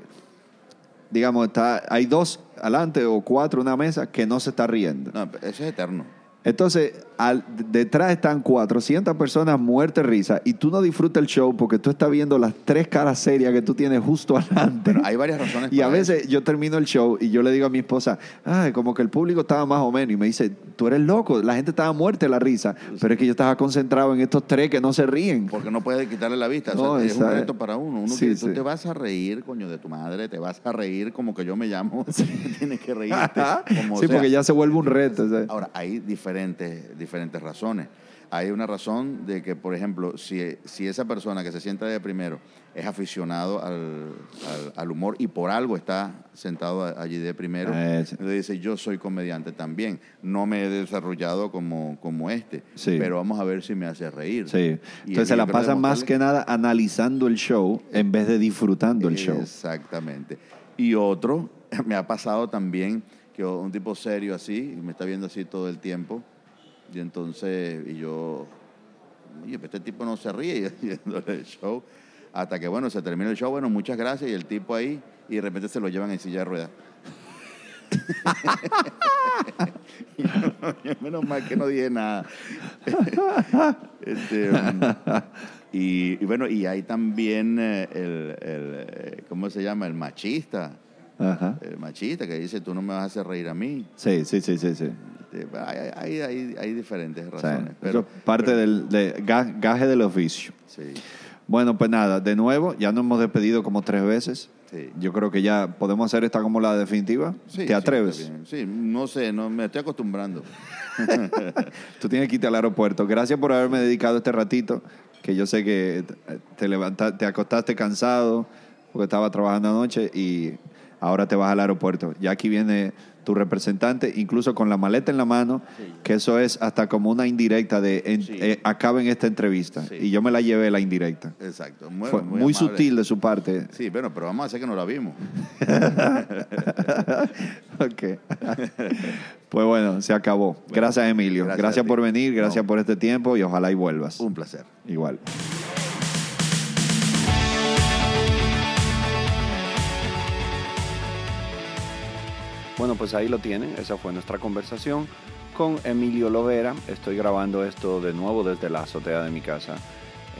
digamos, está, hay dos adelante o cuatro en una mesa que no se está riendo. No, eso es eterno. Entonces, al- detrás están 400 personas muertas de risa y tú no disfrutas el show porque tú estás viendo las tres caras serias que tú tienes justo adelante. Pero hay varias razones y a veces yo termino el show y yo le digo a mi esposa, ay, como que el público estaba más o menos. Y me dice, tú eres loco, la gente estaba muerta de la risa. Pero es que yo estaba concentrado en estos tres que no se ríen. Porque no puedes quitarle la vista. O sea, No, es un reto para uno. uno Sí, que tú sí. te vas a reír, coño, de tu madre, te vas a reír como que yo me llamo. Tienes que reírte. Como sí, sea. porque ya se vuelve un reto. o sea. Ahora, hay diferentes, diferentes razones. Hay una razón de que, por ejemplo, si, si esa persona que se sienta de primero es aficionado al, al- al humor y por algo está sentado allí de primero, Ah, entonces dice, yo soy comediante también, no me he desarrollado como, como este, Sí. pero vamos a ver si me hace reír. Sí. Entonces se la pasan más que nada analizando el show en vez de disfrutando el show. Exactamente. Y otro, me ha pasado también que un tipo serio así, me está viendo así todo el tiempo, y entonces, y yo, oye, este tipo no se ríe viéndole el show, hasta que, bueno, se termina el show, bueno, muchas gracias, y el tipo ahí, y de repente se lo llevan en silla de ruedas. Yo, Menos mal que no dije nada. Este, y, bueno, y hay también eh, el, el, eh, ¿cómo se llama? El machista. Ajá. El machista que dice, tú no me vas a hacer reír a mí. Sí, sí, sí, sí, sí. Este, hay, hay, hay, hay diferentes razones. eso pero, es parte pero- del de, ga- gaje del oficio. Sí, Bueno, pues nada, de nuevo, ya nos hemos despedido como tres veces. sí. Yo creo que ya podemos hacer esta como la definitiva. Sí, ¿Te sí, atreves? bien. Sí, no sé, no, me estoy acostumbrando. Tú tienes que irte al aeropuerto. Gracias por haberme dedicado este ratito, que yo sé que te levantaste, te acostaste cansado porque estaba trabajando anoche y ahora te vas al aeropuerto. Ya aquí viene tu representante, incluso con la maleta en la mano, que eso es hasta como una indirecta de en- Sí. eh, acaben esta entrevista. Sí. Y yo me la llevé la indirecta. Exacto. Muy, Fue muy sutil de su parte. Sí, bueno, pero vamos a hacer que no la vimos. ok. pues bueno, se acabó. Gracias, Emilio. gracias por venir, gracias No. por este tiempo y ojalá y vuelvas. Un placer. Igual. Bueno, pues ahí lo tienen. Esa fue nuestra conversación con Emilio Lovera. Estoy grabando esto de nuevo desde la azotea de mi casa.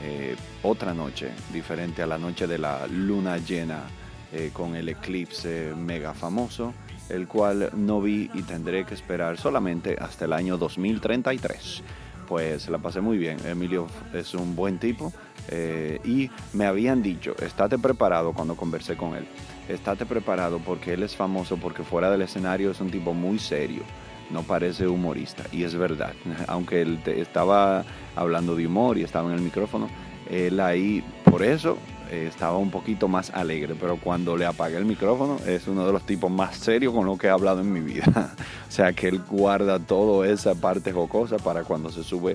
Eh, otra noche, diferente a la noche de la luna llena, eh, con el eclipse mega famoso, el cual no vi y tendré que esperar solamente hasta el año 2033. Pues la pasé muy bien. Emilio es un buen tipo eh, y me habían dicho, estate preparado cuando conversé con él. Estate preparado porque él es famoso porque fuera del escenario es un tipo muy serio no parece humorista. Y es verdad, aunque él te- estaba hablando de humor y estaba en el micrófono, él ahí, por eso, eh, estaba un poquito más alegre. Pero cuando le apagué el micrófono, es uno de los tipos más serios con lo que he hablado en mi vida. o sea, que él guarda toda esa parte jocosa para cuando se sube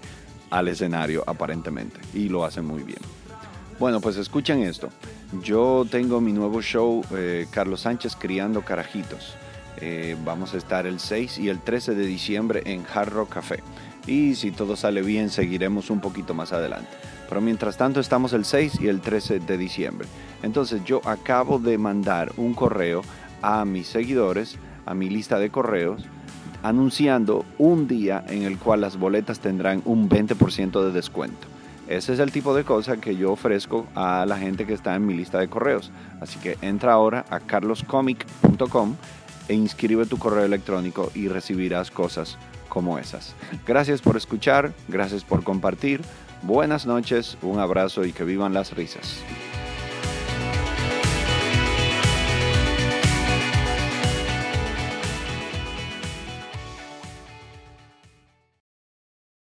al escenario, aparentemente. Y lo hace muy bien. Bueno, pues escuchen esto. Yo tengo mi nuevo show, eh, Carlos Sánchez Criando Carajitos. Eh, vamos a estar el 6 y el 13 de diciembre en Hard Rock Café. Y si todo sale bien, seguiremos un poquito más adelante. Pero mientras tanto estamos el 6 y el 13 de diciembre. Entonces yo acabo de mandar un correo a mis seguidores, a mi lista de correos, anunciando un día en el cual las boletas tendrán un 20% de descuento. Ese es el tipo de cosa que yo ofrezco a la gente que está en mi lista de correos. Así que entra ahora a carloscomic.com e inscribe tu correo electrónico y recibirás cosas como esas. Gracias por escuchar, gracias por compartir. Buenas noches, un abrazo y que vivan las risas.